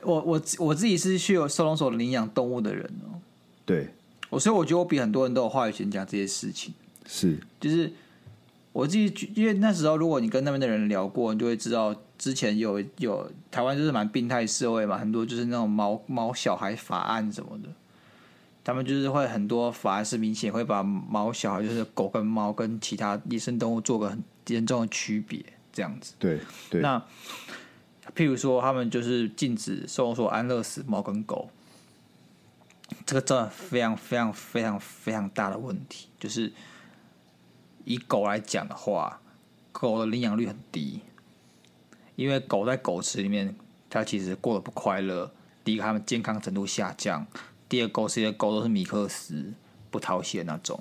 我我我自己是去有收容所领养动物的人哦。对，我所以我觉得我比很多人都有话语权讲这些事情。是，就是我自己，因为那时候如果你跟那边的人聊过，你就会知道，之前有有台湾就是蛮病态社会嘛，很多就是那种猫猫小孩法案什么的，他们就是会很多法案是明显会把猫小孩，就是狗跟猫跟其他野生动物做个很严重的区别，这样子。对对。那譬如说，他们就是禁止收容所安乐死猫跟狗。这个真的非常非常非常非常大的问题，就是以狗来讲的话，狗的领养率很低，因为狗在狗池里面，它其实过得不快乐。第一个，它们健康程度下降；第二，狗池里的狗都是米克斯，不讨喜的那种；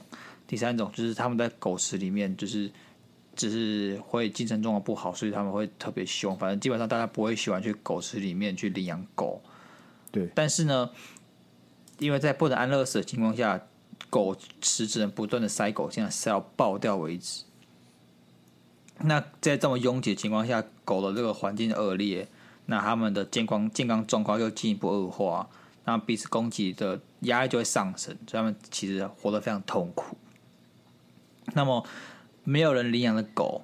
第三种就是它们在狗池里面，就是只是会精神状况不好，所以他们会特别凶。反正基本上大家不会喜欢去狗池里面去领养狗。对，但是呢。因为在不能安乐死的情况下，狗池只能不断的塞狗，现在塞到爆掉为止。那在这么拥挤的情况下，狗的这个环境恶劣，那他们的健康健康状况又进一步恶化，那彼此攻击的压力就会上升，所以他们其实活得非常痛苦。那么没有人领养的狗，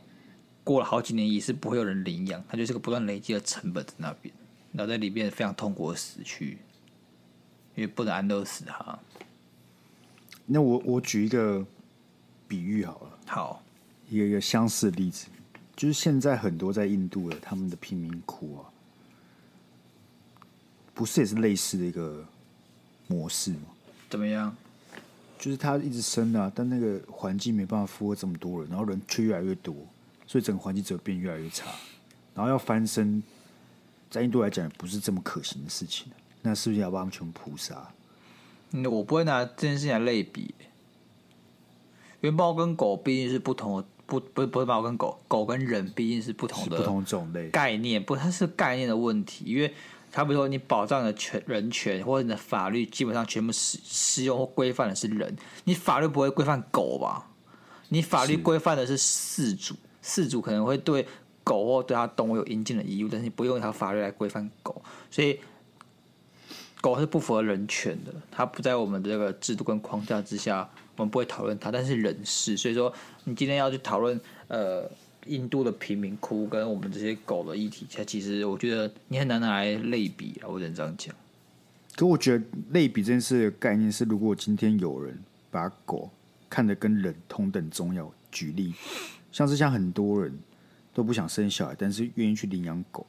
过了好几年也是不会有人领养，它就是个不断累积的成本在那边，然后在里面非常痛苦的死去。因为不能安乐死哈。那我我举一个比喻好了，好，一个一个相似的例子，就是现在很多在印度的他们的贫民窟啊，不是也是类似的一个模式吗？怎么样？就是他一直升啊，但那个环境没办法负荷这么多人，然后人却越来越多，所以整个环境只会变越来越差，然后要翻身，在印度来讲也不是这么可行的事情。那是不是要把他们全部扑杀？我不会拿这件事情来类比，因为猫跟狗毕竟是不同的，不不不是猫跟狗，狗跟人毕竟是不同的，不同种类概念，不，它是概念的问题。因为，他比如说你保障的权人权或者你的法律，基本上全部适适用或规范的是人，你法律不会规范狗吧？你法律规范的是饲主，饲主可能会对狗或对他动物有应尽的义务，但是你不用一条法律来规范狗，所以。狗是不符合人权的，它不在我们的这个制度跟框架之下，我们不会讨论它。但是人是，所以说你今天要去讨论呃印度的贫民窟跟我们这些狗的议题，它其实我觉得你很难拿来类比啊，我只能这样讲。可我觉得类比这件事的概念是，如果今天有人把狗看得跟人同等重要。举例，像是像很多人都不想生小孩，但是愿意去领养狗，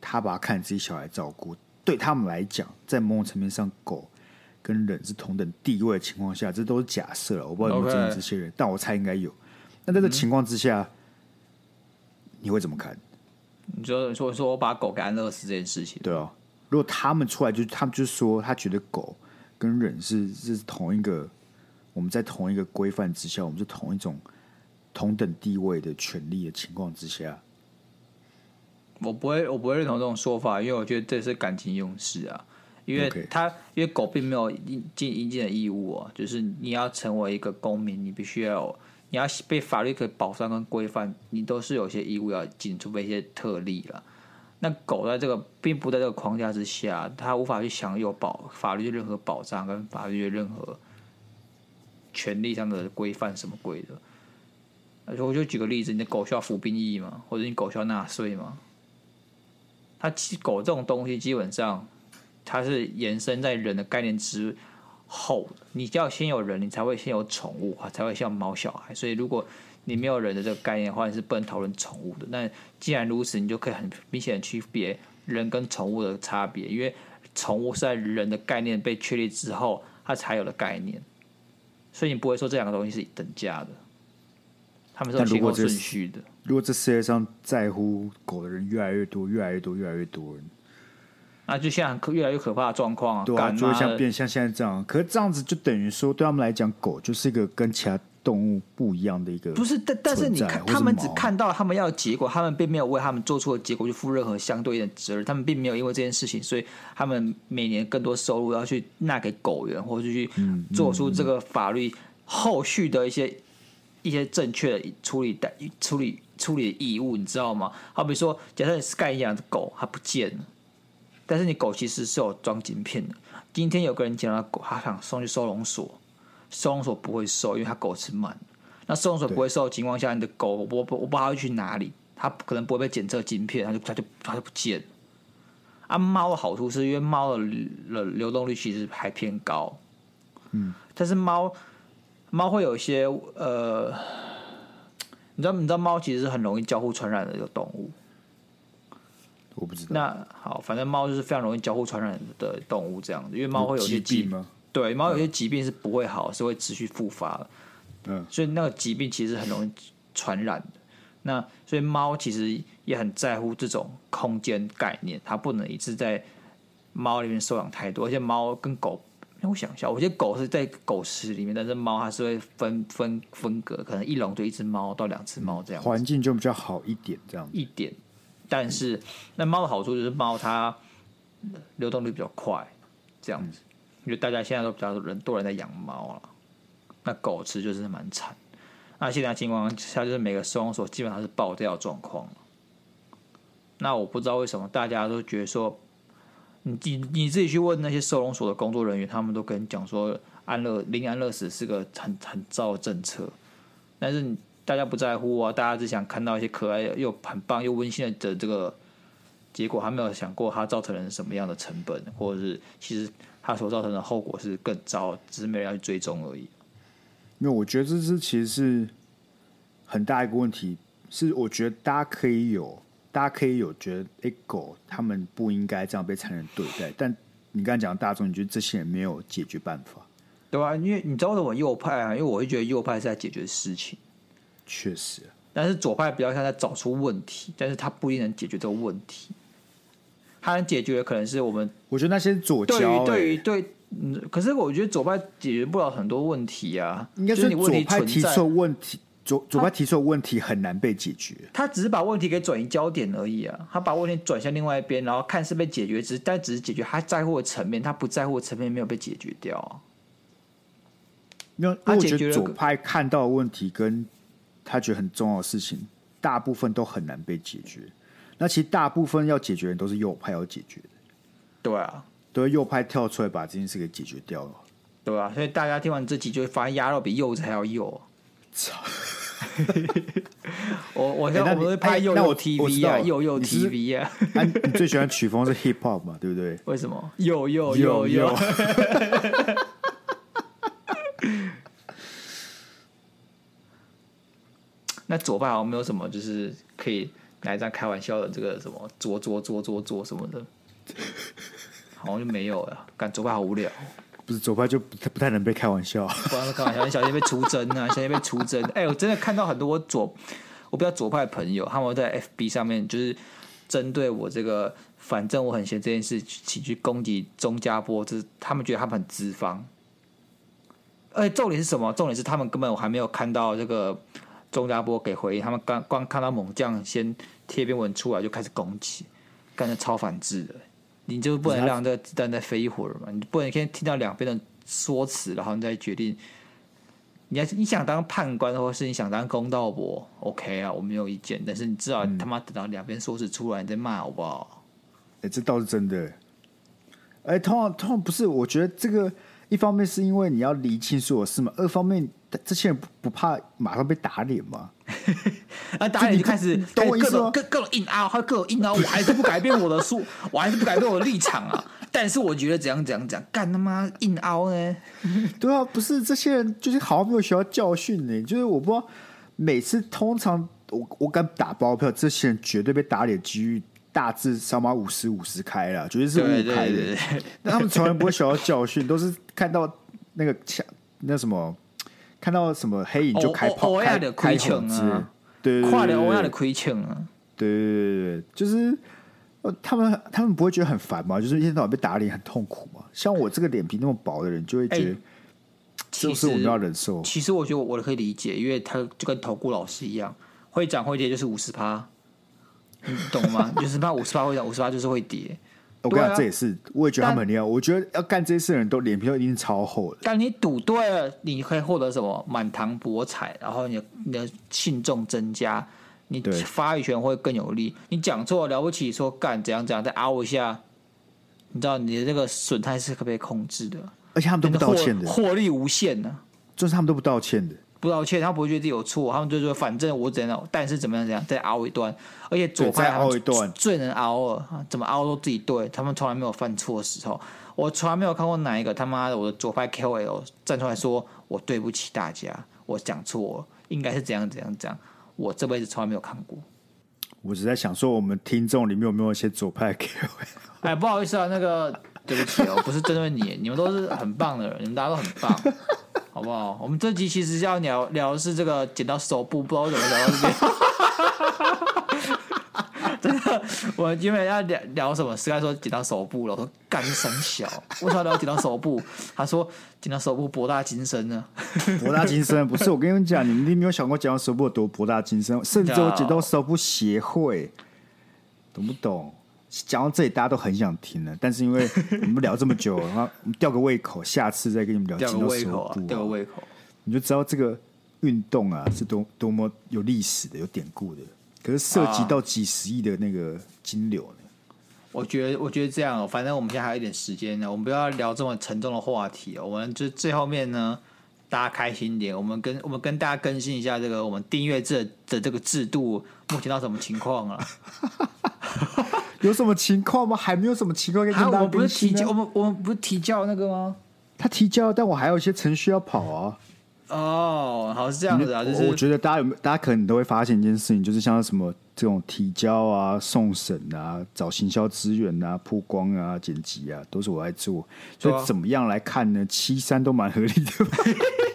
他把他看自己小孩照顾，对他们来讲，在某种层面上，狗跟人是同等地位的情况下，这都是假设了。我不知道有没有真的这些人.但我猜应该有。那在这情况之下，嗯、你会怎么看？你说说说我把狗给安乐死这件事情，对啊。如果他们出来就他们就说他觉得狗跟人是是同一个，我们在同一个规范之下，我们是同一种同等地位的权利的情况之下，我不会我不会认同这种说法，因为我觉得这是感情用事啊。因为他.因为狗并没有应尽应尽的义务啊，就是你要成为一个公民，你必须要你要被法律可以保障跟规范，你都是有些义务要尽，除非一些特例了。那狗在这个并不在这个框架之下，它无法去享有保法律的任何保障跟法律的任何权利上的规范什么鬼的。而且我就举个例子，你的狗需要服兵役吗？或者你狗需要纳税吗？它狗这种东西基本上它是延伸在人的概念之后，你要先有人，你才会先有宠物，才会像猫小孩。所以如果你没有人的这个概念的话，你是不能讨论宠物的。那既然如此，你就可以很明显的区别人跟宠物的差别，因为宠物是在人的概念被确立之后，它才有的概念。所以你不会说这两个东西是等价的，他们是先后顺序的。如果这世界上在乎狗的人越来越多，越来越多，越来越多人，那就像越来越可怕的状况啊！对啊，就会像变像现在这样。可是这样子就等于说，对他们来讲，狗就是一个跟其他。动物不一样的一个不是，但但是你看，他们只看到他们要的结果，他们并没有为他们做出的结果去负任何相对应的责任。他们并没有因为这件事情，所以他们每年更多收入要去纳给狗人，或者去做出这个法律后续的一些一些正确的处理的处理处理的义务，你知道吗？好比说，假设你 Sky 养的狗它不见了，但是你狗其实是有装晶片的。今天有个人捡到狗，他想送去收容所。收容所不会收，因为它狗吃慢。那收容所不会收的情况下，你的狗我不我不知道它会去哪里，它可能不会被检测晶片，它就它就它就不见了。啊，猫的好处是因为猫的流流动率其实还偏高，嗯，但是猫猫会有一些呃，你知道你知道猫其实是很容易交互传染的一个动物，我不知道。那好，反正猫就是非常容易交互传染的动物，这样子，因为猫会有一些疾病吗？对，猫有些疾病是不会好，是会持续复发的。嗯，所以那个疾病其实很容易传染的。那所以猫其实也很在乎这种空间概念，它不能一直在猫里面收养太多。而且猫跟狗，我想一下，我觉得狗是在狗池里面，但是猫它是会分分分隔，可能一笼就一只猫到两只猫这样，环境就比较好一点，这样一点。但是那猫的好处就是猫它流动率比较快，这样子。因为大家现在都比较多人多人在养猫了，那狗吃就是蛮惨。那现在情况下就是每个收容所基本上是爆掉状况。那我不知道为什么大家都觉得说，你你你自己去问那些收容所的工作人员，他们都跟你讲说安乐临安乐死是个很很糟的政策。但是大家不在乎啊，大家只想看到一些可爱又很棒又温馨的这个结果，还没有想过它造成了什么样的成本，或者是其实。它所造成的后果是更糟，只是没人要去追踪而已。因为我觉得这是其实是很大一个问题，是我觉得大家可以有，大家可以有觉得，哎，狗他们不应该这样被残忍对待。但你刚才讲大众，你觉得这些人没有解决办法，对吧？因为你知道我右派啊，因为我会觉得右派是在解决事情，确实。但是左派比较像在找出问题，但是他不一定能解决这个问题。他能解决的可能是我们，我觉得那些左对于对于对，嗯，可是我觉得左派解决不了很多问题啊。应该是左派提出问题，左左派提出的问题很难被解决。他只是把问题给转移焦点而已啊，他把问题转向另外一边，然后看是被解决，只是但只是解决他在乎的层面，他不在乎的层面没有被解决掉啊。因为我觉得左派看到的问题跟他觉得很重要的事情，大部分都很难被解决。那其实大部分要解决的都是右派要解决的，对啊，都是右派跳出来把这件事给解决掉了，对啊，所以大家听完这集就会发现鸭肉比柚子还要幼。操！我我现在我会拍又又 TV 啊，又又 TV 啊。你最喜欢曲风是 Hip Hop 嘛？对不对？为什么？又又又又。那左派像没有什么就是可以拿一张开玩笑的这个什么左左左左左什么的？好像就没有了，感左派好无聊、不是左派就不太不太能被开玩笑，不要开玩笑，你小心被出征啊，小心被出征。哎、我真的看到很多我左，我比较左派的朋友，他们在 FB 上面就是针对我这个。反正我很闲这件事，请去攻击钟家波，就是他们觉得他们很资方。而且重点是什么？重点是他们根本我还没有看到这个钟家波给回应，他们刚光看到猛将先贴篇文出来就开始攻击，感觉超反智的。你就不能让这个子弹再飞一会儿嘛？你不能先听到两边的说辞，然后你再决定。你要你想当判官，或是你想当公道伯，OK 啊，我没有意见。但是你至少他妈等到两边说辞出来，你再骂好不好？哎、欸，这倒是真的。哎、欸，通常通常不是，我觉得这个一方面是因为你要理清所有事嘛，二方面这些人不不怕马上被打脸吗？啊，打脸就开始懂我意思吗？各各种硬凹，还有各种硬凹，我还是不改变我的书，我还是不改变我的立场啊。但是我觉得怎样怎样讲，干他妈硬凹呢？对啊，不是这些人就是好像没有学到教训呢。就是我不知道，每次通常我我敢打包票，这些人绝对被打脸机遇。大致上码五十五十开了，绝对是五开的。那他们从来不会学到教训，都是看到那个枪，那什么，看到什么黑影就开炮，开的亏穷啊，对对对，跨的欧亚的亏穷啊，对对对对，就是他们他们不会觉得很烦吗？就是一天到晚被打脸很痛苦嘛。像我这个脸皮那么薄的人，就会觉得，其实我们要忍受。其实我觉得我可以理解，因为他就跟投顾老师一样，会涨会跌就是五十趴。你懂吗？就是怕五十趴会涨，五十趴就是会跌。我跟你讲，这也是我也觉得他们很厉害。我觉得要干这些事的人都脸皮都一定超厚的。但你赌对了，你可以获得什么？满堂博彩，然后你的你的信众增加，你发语权会更有力。你讲错了不起，说干怎样怎样，再凹一下，你知道你的这个损害是可不可以控制的？而且他们都不道歉的，获利无限呢、啊。就是他们都不道歉的。不道歉，他不会觉得自己有错，他们就说反正我怎样，但是怎么样怎样再熬一段，而且左派熬一段最能熬了，怎么熬都自己对，他们从来没有犯错的时候，我从来没有看过哪一个他妈的我的左派 KOL 站出来说我对不起大家，我讲错了，应该是怎样怎样怎样，我这辈子从来没有看过。我只在想说，我们听众里面有没有一些左派 KOL？哎，不好意思啊，那个对不起哦，不是针对你，你们都是很棒的人，你们大家都很棒。好不好？我们这集其实要聊聊的是这个剪刀手部，不知道怎么聊到这边。真的，我因为要聊聊什么？Sky 说剪刀手部了，我说干三小，为什么要聊剪刀手部？他说剪刀手部博大精深呢。博大精深不是？我跟你们讲，你们一定没有想过剪刀手部有多博大精深，甚至有剪刀手部协会，懂不懂？讲到这里，大家都很想听了，但是因为 我们聊这么久，然后我们吊个胃口，下次再跟你们聊。吊个胃口啊！吊个胃口，你就知道这个运动啊是多多么有历史的、有典故的。可是涉及到几十亿的那个金流呢？我觉得，我觉得这样，反正我们现在还有一点时间呢，我们不要聊这么沉重的话题。我们就最后面呢，大家开心一点。我们跟我们跟大家更新一下这个我们订阅制的这个制度目前到什么情况了。有什么情况吗？还没有什么情况可以跟大家更新。我们不是提交，我们我们不是提交那个吗？他提交，但我还有一些程序要跑啊。哦，好是这样子啊。就是我觉得大家有没有，大家可能都会发现一件事情，就是像什么这种提交啊、送审啊、找行销资源啊、曝光啊、剪辑啊，都是我在做。所以怎么样来看呢？七三都蛮合理的。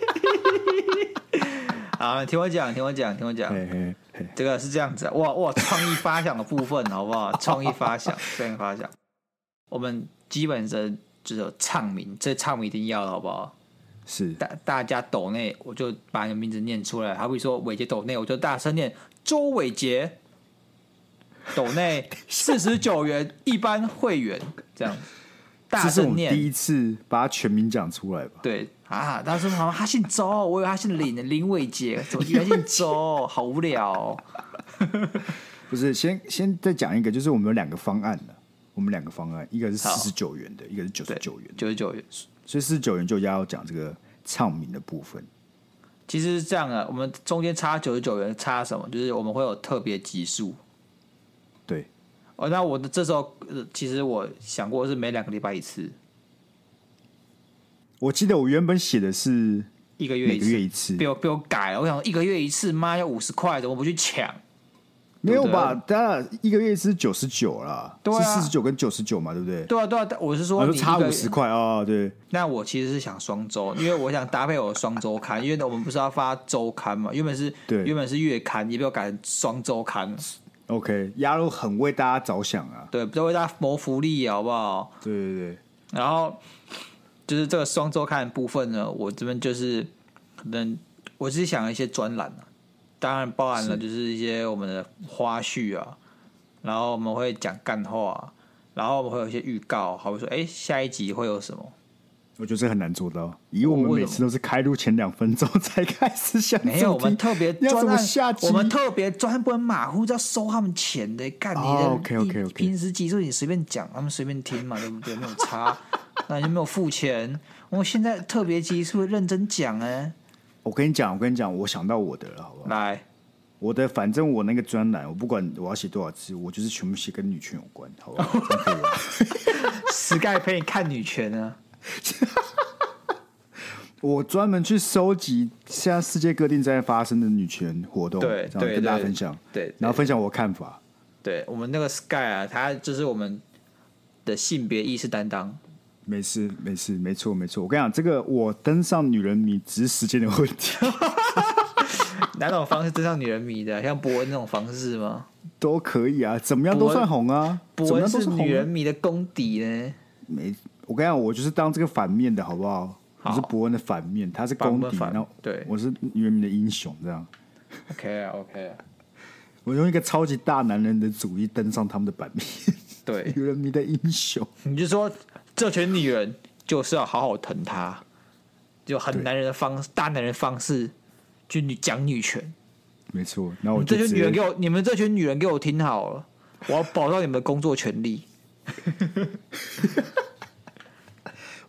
好，听我讲，听我讲，听我讲。嘿嘿这个是这样子，啊，哇哇，创意发想的部分好不好？创意发想，创意发想，我们基本上就是有唱名，这唱名一定要的好不好？是大大家抖内，我就把你的名字念出来。好比说伟杰抖内，我就大声念周伟杰抖内 四十九元一般会员这样，大声念。第一次把他全名讲出来吧？对。啊！他说：“好像他姓周，我以为他姓林，林伟杰，怎么原来姓周？好无聊哦。”不是，先先再讲一个，就是我们有两个方案的，我们两个方案，一个是四十九元的，一个是九十九元，九十九元。所以四十九元就要讲这个唱名的部分。其实是这样的，我们中间差九十九元，差什么？就是我们会有特别集数。对。哦，那我的这时候，呃其实我想过是每两个礼拜一次。我记得我原本写的是一个月一个月一次，被我被我改了。我想一个月一次，妈要五十块，怎么不去抢？没有吧？当然一个月是九十九啦，对啊，是四十九跟九十九嘛，对不对？对啊，对啊，我是说你差五十块啊。对，那我其实是想双周，因为我想搭配我的双周刊，因为我们不是要发周刊嘛，原本是对，原本是月刊，也被我改成双周刊。OK，鸭肉很为大家着想啊，对，不要为大家谋福利，好不好？对对对。然后就是这个双周刊的部分呢，我这边就是可能我是想一些专栏啊。当然包含了就是一些我们的花絮啊，然后我们会讲干话，然后我们会有一些预告，好比说，哎，下一集会有什么？我觉得这很难做到，以我们每次都是开录前两分钟才开始想，没有，我们特别专下，我们特别专门马虎，要收他们钱的，干你的。OK OK OK，平时集数你随便讲，他们随便听嘛，对不对？没有差，那你就没有付钱。我们现在特别集数认真讲哎。我跟你讲，我跟你讲，我想到我的了，好不好？来，我的，反正我那个专栏，我不管我要写多少字，我就是全部写跟女权有关，好不好？Sky 陪你看女权呢？我专门去收集现在世界各地在发生的女权活动，对，然后跟大家分享，对，对，然后分享我的看法。对我们那个 Sky 啊，他就是我们的性别意识担当。没事，没事，没错，没错。我跟你讲，这个我登上女人迷只是时间的问题。哪种方式登上女人迷的？像博恩那种方式吗？都可以啊，怎么样都算红啊。博恩是女人迷的功底呢。没，我跟你讲，我就是当这个反面的好不好？好，我是博恩的反面，他是功底，然后对，我是女人迷的英雄，这样。OK 啊，OK 啊。我用一个超级大男人的主义登上他们的版面。对，女人迷的英雄，你就说。这群女人就是要好好疼她，就很男人的方式，大男人的方式去讲女权。没错，那我这群女人给我，你们这群女人给我听好了，我要保障你们的工作权利。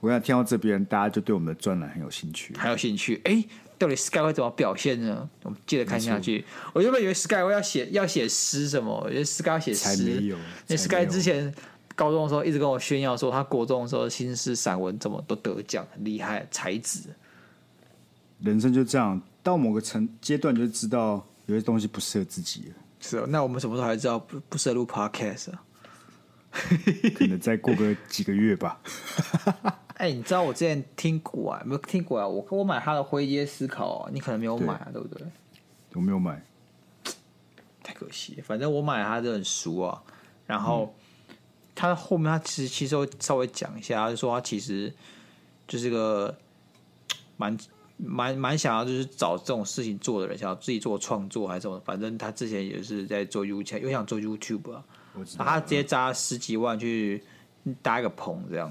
我刚才听到这边，大家就对我们的专栏很有兴趣，很有兴趣。哎，到底 Sky 会怎么表现呢？我们接着看下去。我原本以为 Sky 会要写要写诗什么，我觉得 Sky 要写诗。那 Sky 之前。高中的时候一直跟我炫耀说，他国中的时候新诗散文怎么都得奖，很厉害，才子。人生就这样，到某个层阶段就知道有些东西不适合自己了。是哦，那我们什么时候才知道不不适合录 Podcast 啊？可能再过个几个月吧。哎、欸，你知道我之前听过啊？没有听过啊？我我买他的《灰阶思考》啊，你可能没有买啊，对，对不对？我没有买，太可惜。反正我买了他这本书啊，然后。嗯他后面他其实其实会稍微讲一下，他就说他其实就是个 蛮蛮蛮想要就是找这种事情做的人，想要自己做创作还是什么，反正他之前也是在做 YouTube，又想做 YouTube 啊，他直接砸十几万去搭一个棚这样，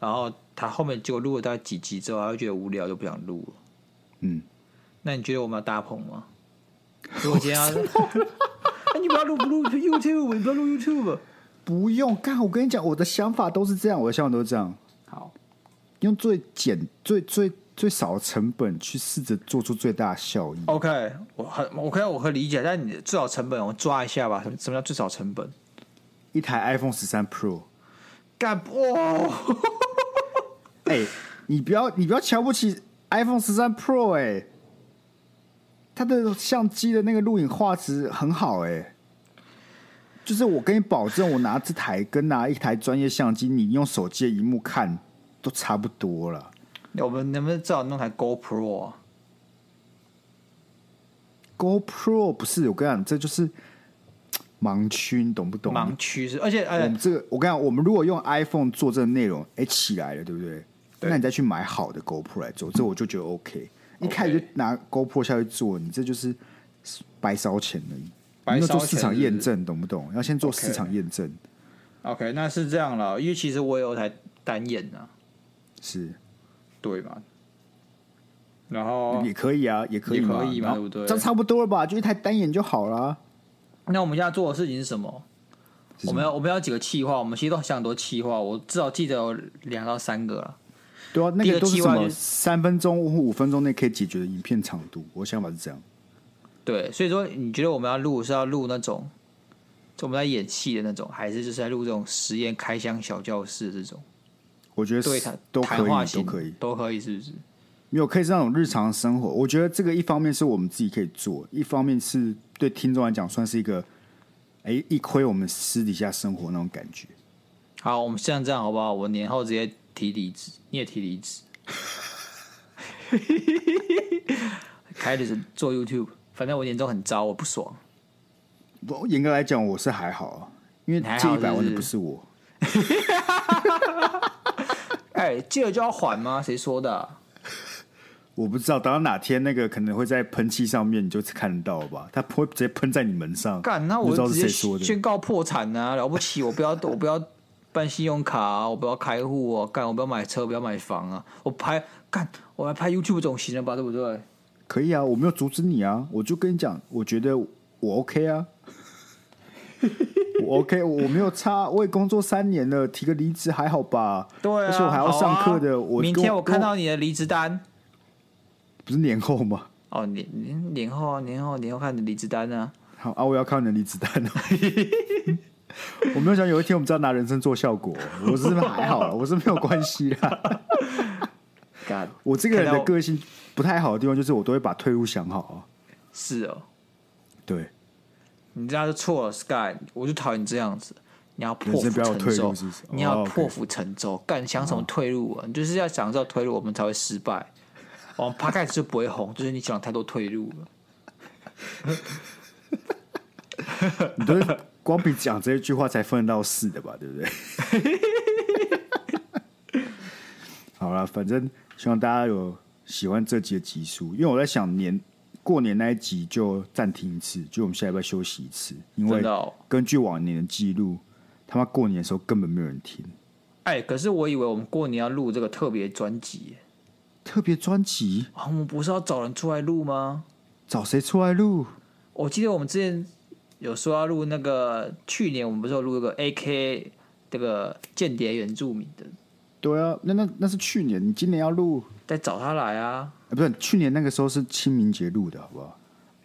然后他后面结果录了大概几集之后，他就觉得无聊，就不想录了。嗯，那你觉得我们要搭棚吗？如果今天要，你不要录不录 YouTube，你不要录 YouTube。不用干，我跟你讲，我的想法都是这样，我的想法都是这样。好，用最简、最最最少的成本去试着做出最大的效益。OK，我很 OK，我可以理解。但你最少成本，我抓一下吧。什么什么叫最少成本？一台 iPhone 十三 Pro，干哇！哎、欸，你不要你不要瞧不起 iPhone 十三 Pro，哎、欸，它的相机的那个录影画质很好、欸，哎。就是我跟你保证，我拿这台跟拿一台专业相机，你用手机的荧幕看都差不多了。我们能不能至少弄台 GoPro 啊？GoPro 不是我跟你讲，这就是盲区，你懂不懂？盲区是，而且我们这个，我跟你讲，我们如果用 iPhone 做这个内容，哎，起来了，对不对？对，那你再去买好的 GoPro 来做，这我就觉得 OK。一开始就拿 GoPro 下去做，你这就是白烧钱而已。要做市场验证，懂不懂？要先做市场验证。Okay. OK，那是这样了，因为其实我有台单眼啊，是，对嘛？然后也可以啊，也可以，可以嘛，对不对？这差不多了吧？就一台单眼就好了。那我们现在做的事情是什么？什么我们要我们要几个企划？我们其实都想很多企划，我至少记得有两到三个了。对啊，那个都是什么？三分钟或五分钟内可以解决的影片长度，我想法是这样。对，所以说你觉得我们要录是要录那种，就我们在演戏的那种，还是就是在录这种实验开箱小教室这种？我觉得对谈都可以，都可以，都可以，是不是？没有，可以是那种日常生活。我觉得这个一方面是我们自己可以做，一方面是对听众来讲算是一个，哎，一窥我们私底下生活那种感觉。好，我们现在这样好不好？我年后直接提离职，你也提离职，开始做 YouTube。反正我年终很糟，我不爽。不，严格来讲，我是还好，因为借一百万的不是我。哎，借了就要还吗？谁说的？我不知道，等到哪天那个可能会在喷漆上面，你就看得到吧？他会直接喷在你门上。干，那我直接宣告破产啊！了不起，我不要，我不要办信用卡啊，我不要开户啊！干，我不要买车，不要买房啊！我拍干，我来拍 YouTube 总行了吧？对不对？可以啊，我没有阻止你啊！我就跟你讲，我觉得我 OK 啊，我 OK，我没有差，我也工作三年了，提个离职还好吧？对啊，而且我还要上课的。啊、我明天我看到你的离职单。不是年后吗？哦，年年年后啊，年后年后看你的离职单啊。好啊，我要看你的离职单哦。我没有想有一天我们知道拿人生做效果，我是还好，我是没有关系的。God, 我这个人的个性不太好的地方就是我都会把退路想好啊。是哦，对，你这样就错了，Sky，我就讨厌你这样子。你要破釜沉舟，你要破釜沉舟，干想什么退路啊？你就是要想知道退路，我们才会失败。我们爬开始就不会红，就是你想太多退路了。你都是光比讲这一句话才分得到四的吧？对不对？好了，反正希望大家有喜欢这集的集数，因为我在想年过年那一集就暂停一次，就我们下礼拜休息一次，因为根据往年的记录，他妈过年的时候根本没有人听。哎，可是我以为我们过年要录这个特别专辑。特别专辑啊，我们不是要找人出来录吗？找谁出来录？我记得我们之前有说要录那个，去年我们不是有录一个 AK 这个间谍原住民的？对啊，那那那是去年，你今年要录，再找他来啊？欸、不是，去年那个时候是清明节录的，好不好？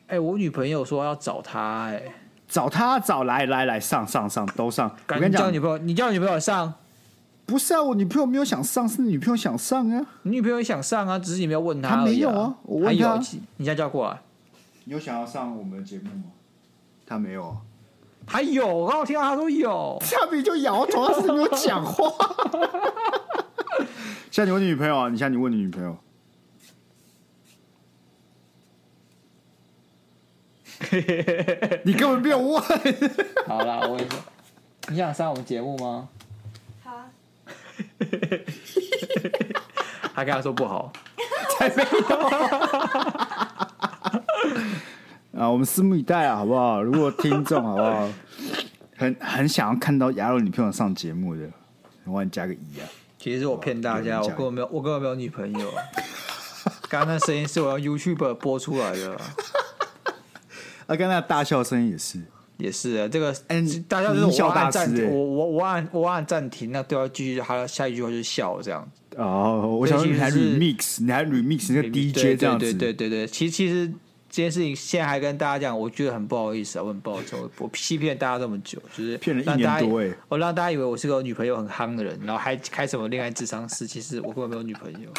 哎、欸，我女朋友说要找他、欸，哎，找他找来来来上上上都上。我跟你讲，女朋友，你叫女朋友上。不是啊，我女朋友没有想上，是女朋友想上啊。你女朋友想上啊，只是你没有问她、啊。她没有啊，我问她。你现在叫过来。你有想要上我们的节目吗？她没有啊。还有，我刚我听到他说有。下面就摇头，她是没有讲话。现在你问你女朋友啊？你现在你问你女朋友。你根本没有问。好啦，我问你，你想上我们节目吗？好 他跟他说不好，才没有啊！我们拭目以待啊，好不好？如果听众好不好，很很想要看到亚柔女朋友上节目的，我帮你加个一啊。其实我骗大家，我根本没有，我根本没有女朋友。刚刚那声音是我用 YouTube 播出来的。啊，刚刚那大笑声音也是。也是啊，这个嗯，大家就是我按暂停，我我我按我按暂停，那都要继续，他下一句话就是笑这样。哦，我想说你还 remix，你还 remix 那个 DJ 这样子。对对对对，其实其实这件事情现在还跟大家讲，我觉得很不好意思啊，我很抱歉，我欺骗大家这么久，就是骗了一年多哎，我让大家以为我是个女朋友很夯的人，然后还开什么恋爱智商室，其实我根本没有女朋友，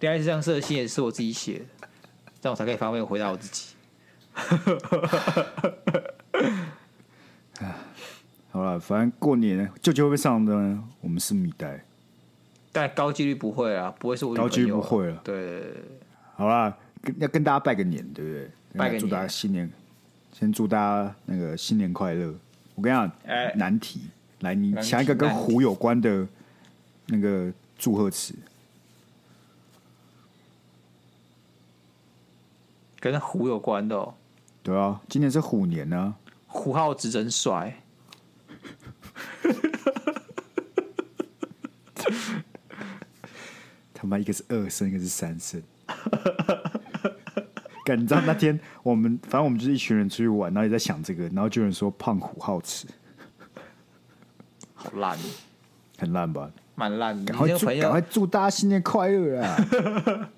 恋爱智商室的信也是我自己写的，这样我才可以方便回答我自己。啊，好了，反正过年舅舅会不会上的呢？我们是米袋，但高几率不会啊，不会是我高几率不会了。对，好了，要跟大家拜个年，对不对？拜个年，祝大家新年，先祝大家那个新年快乐。我跟你讲，欸、难题，来，你想一个跟虎有关的那个祝贺词，跟虎有关的哦。对啊，今年是虎年呢、啊。胡浩子真帅，他妈一个是二声，一个是三声。干，你知道那天我们反正我们就是一群人出去玩，然后也在想这个，然后就有人说胖虎好吃，好烂，很烂吧？蛮烂的。赶快祝赶快祝大家新年快乐啊！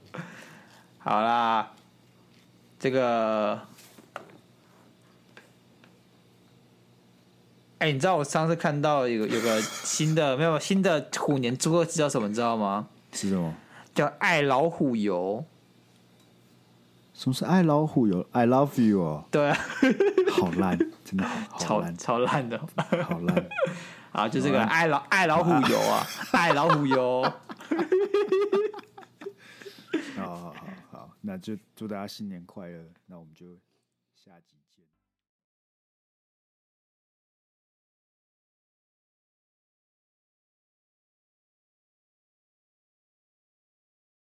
好啦，这个。哎、欸，你知道我上次看到有有个新的没有新的虎年祝贺词叫什么？你知道吗？是什么？叫爱老虎油。什么是爱老虎油？I love you 哦。对啊，好烂，真的好 超烂，超烂的，好烂。啊，就这个爱老爱老虎油啊，爱老虎油。好好好好，那就祝大家新年快乐。那我们就下集见。